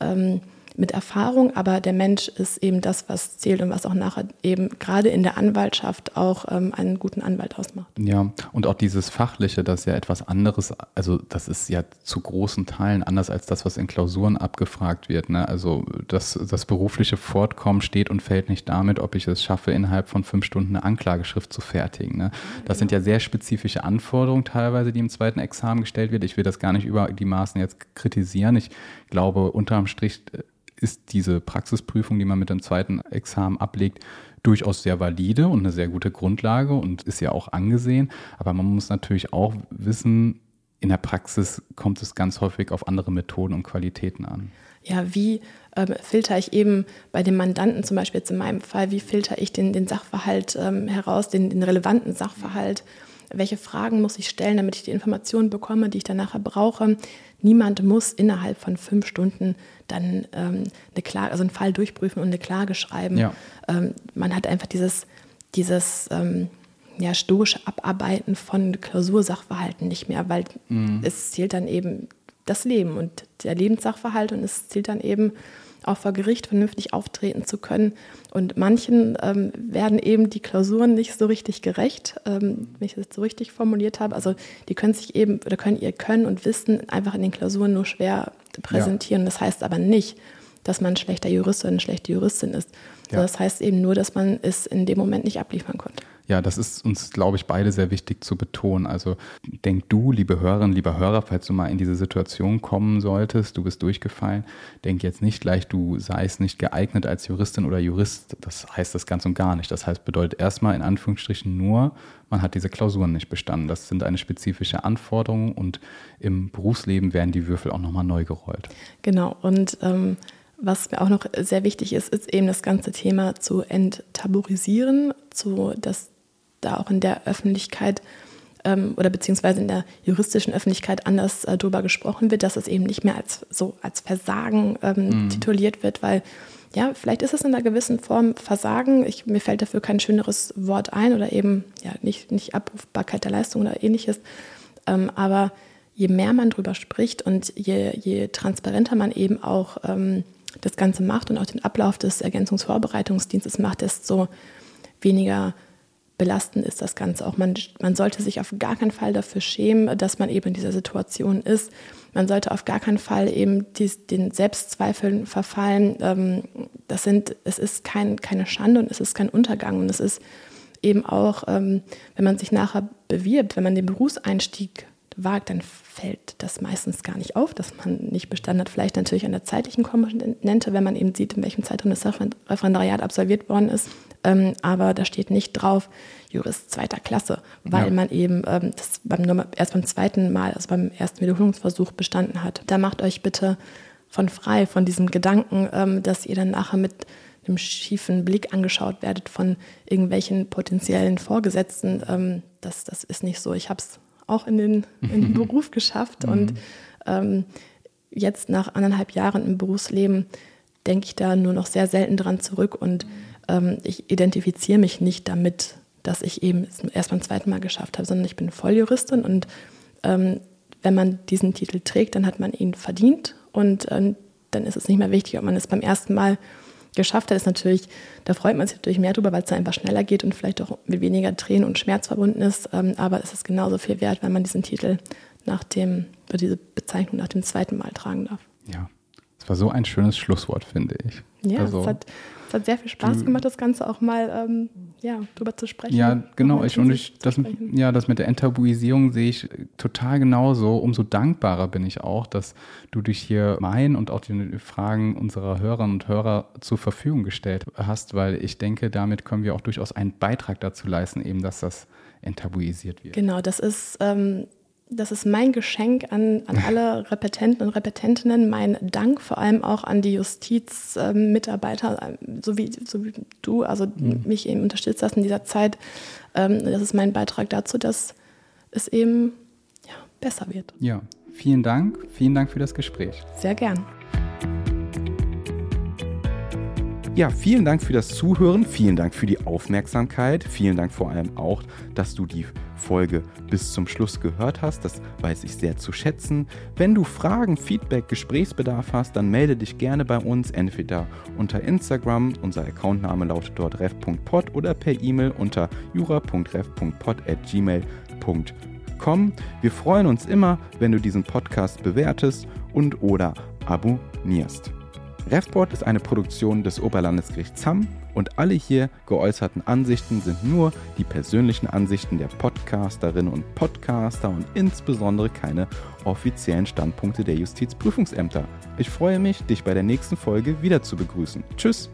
ähm, mit Erfahrung, aber der Mensch ist eben das, was zählt und was auch nachher eben gerade in der Anwaltschaft auch ähm, einen guten Anwalt ausmacht. Ja, und auch dieses Fachliche, das ist ja etwas anderes, also das ist ja zu großen Teilen anders als das, was in Klausuren abgefragt wird. Ne? Also das, das berufliche Fortkommen steht und fällt nicht damit, ob ich es schaffe, innerhalb von fünf Stunden eine Anklageschrift zu fertigen. Ne? Das sind ja sehr spezifische Anforderungen teilweise, die im zweiten Examen gestellt wird. Ich will das gar nicht über die Maßen jetzt kritisieren. Ich glaube, unterm Strich äh, ist diese Praxisprüfung, die man mit dem zweiten Examen ablegt, durchaus sehr valide und eine sehr gute Grundlage und ist ja auch angesehen. Aber man muss natürlich auch wissen, in der Praxis kommt es ganz häufig auf andere Methoden und Qualitäten an. Ja, wie ähm, filter ich eben bei dem Mandanten zum Beispiel jetzt in meinem Fall, wie filter ich den, den Sachverhalt ähm, heraus, den, den relevanten Sachverhalt? Welche Fragen muss ich stellen, damit ich die Informationen bekomme, die ich dann nachher brauche? Niemand muss innerhalb von fünf Stunden dann ähm, eine Klage, also einen Fall durchprüfen und eine Klage schreiben. Ja. Ähm, man hat einfach dieses, dieses ähm, ja, stoische Abarbeiten von Klausursachverhalten nicht mehr, weil mhm. es zählt dann eben das Leben und der Lebenssachverhalt und es zählt dann eben auch vor Gericht vernünftig auftreten zu können. Und manchen ähm, werden eben die Klausuren nicht so richtig gerecht, ähm, wenn ich das so richtig formuliert habe. Also die können sich eben oder können ihr Können und Wissen einfach in den Klausuren nur schwer präsentieren. Ja. Das heißt aber nicht, dass man ein schlechter Jurist oder eine schlechte Juristin ist. Ja. Das heißt eben nur, dass man es in dem Moment nicht abliefern konnte. Ja, das ist uns, glaube ich, beide sehr wichtig zu betonen. Also denk du, liebe Hörerinnen, lieber Hörer, falls du mal in diese Situation kommen solltest, du bist durchgefallen, denk jetzt nicht gleich, du seist nicht geeignet als Juristin oder Jurist. Das heißt das ganz und gar nicht. Das heißt, bedeutet erstmal in Anführungsstrichen nur, man hat diese Klausuren nicht bestanden. Das sind eine spezifische Anforderung und im Berufsleben werden die Würfel auch nochmal neu gerollt. Genau. Und ähm was mir auch noch sehr wichtig ist, ist eben das ganze Thema zu enttabuisieren, zu, dass da auch in der Öffentlichkeit ähm, oder beziehungsweise in der juristischen Öffentlichkeit anders äh, darüber gesprochen wird, dass es eben nicht mehr als so als Versagen ähm, mhm. tituliert wird, weil ja, vielleicht ist es in einer gewissen Form Versagen. Ich, mir fällt dafür kein schöneres Wort ein oder eben ja, nicht, nicht Abrufbarkeit der Leistung oder ähnliches. Ähm, aber je mehr man darüber spricht und je, je transparenter man eben auch ähm, das Ganze macht und auch den Ablauf des Ergänzungsvorbereitungsdienstes macht, desto weniger belastend ist das Ganze auch. Man, man sollte sich auf gar keinen Fall dafür schämen, dass man eben in dieser Situation ist. Man sollte auf gar keinen Fall eben dies, den Selbstzweifeln verfallen. Ähm, das sind, es ist kein, keine Schande und es ist kein Untergang. Und es ist eben auch, ähm, wenn man sich nachher bewirbt, wenn man den Berufseinstieg wagt, dann fällt das meistens gar nicht auf, dass man nicht bestanden hat. Vielleicht natürlich an der zeitlichen Komponente, wenn man eben sieht, in welchem Zeitraum das Referendariat absolviert worden ist. Ähm, aber da steht nicht drauf, Jurist zweiter Klasse, weil ja. man eben ähm, das beim, erst beim zweiten Mal, also beim ersten Wiederholungsversuch bestanden hat. Da macht euch bitte von frei, von diesem Gedanken, ähm, dass ihr dann nachher mit einem schiefen Blick angeschaut werdet von irgendwelchen potenziellen Vorgesetzten. Ähm, das, das ist nicht so. Ich habe es auch in den, in den *laughs* Beruf geschafft und mhm. ähm, jetzt nach anderthalb Jahren im Berufsleben denke ich da nur noch sehr selten dran zurück und ähm, ich identifiziere mich nicht damit, dass ich eben es erst beim zweiten Mal geschafft habe, sondern ich bin Volljuristin und ähm, wenn man diesen Titel trägt, dann hat man ihn verdient und ähm, dann ist es nicht mehr wichtig, ob man es beim ersten Mal geschafft hat. Ist natürlich, da freut man sich natürlich mehr drüber, weil es dann einfach schneller geht und vielleicht auch mit weniger Tränen und Schmerz verbunden ist. Ähm, aber es ist genauso viel wert, wenn man diesen Titel nach dem, oder diese Bezeichnung nach dem zweiten Mal tragen darf. Ja, es war so ein schönes Schlusswort, finde ich. Ja, also, es hat es hat sehr viel Spaß gemacht, das Ganze auch mal ähm, ja, drüber zu sprechen. Ja, genau. Ich, und ich, das, ja, das mit der Enttabuisierung sehe ich total genauso. Umso dankbarer bin ich auch, dass du dich hier mein und auch die Fragen unserer Hörerinnen und Hörer zur Verfügung gestellt hast, weil ich denke, damit können wir auch durchaus einen Beitrag dazu leisten, eben, dass das enttabuisiert wird. Genau, das ist ähm, das ist mein Geschenk an, an *laughs* alle Repetenten und Repetentinnen, mein Dank vor allem auch an die Justizmitarbeiter, äh, so, wie, so wie du, also mhm. mich eben unterstützt hast in dieser Zeit. Ähm, das ist mein Beitrag dazu, dass es eben ja, besser wird. Ja, vielen Dank. Vielen Dank für das Gespräch. Sehr gern. Ja, vielen Dank für das Zuhören, vielen Dank für die Aufmerksamkeit, vielen Dank vor allem auch, dass du die Folge bis zum Schluss gehört hast. Das weiß ich sehr zu schätzen. Wenn du Fragen, Feedback, Gesprächsbedarf hast, dann melde dich gerne bei uns, entweder unter Instagram, unser Accountname lautet dort ref.pod oder per E-Mail unter jura.ref.pod@gmail.com. Wir freuen uns immer, wenn du diesen Podcast bewertest und oder abonnierst. RefPod ist eine Produktion des Oberlandesgerichts Hamm und alle hier geäußerten Ansichten sind nur die persönlichen Ansichten der Podcasterinnen und Podcaster und insbesondere keine offiziellen Standpunkte der Justizprüfungsämter. Ich freue mich, dich bei der nächsten Folge wieder zu begrüßen. Tschüss!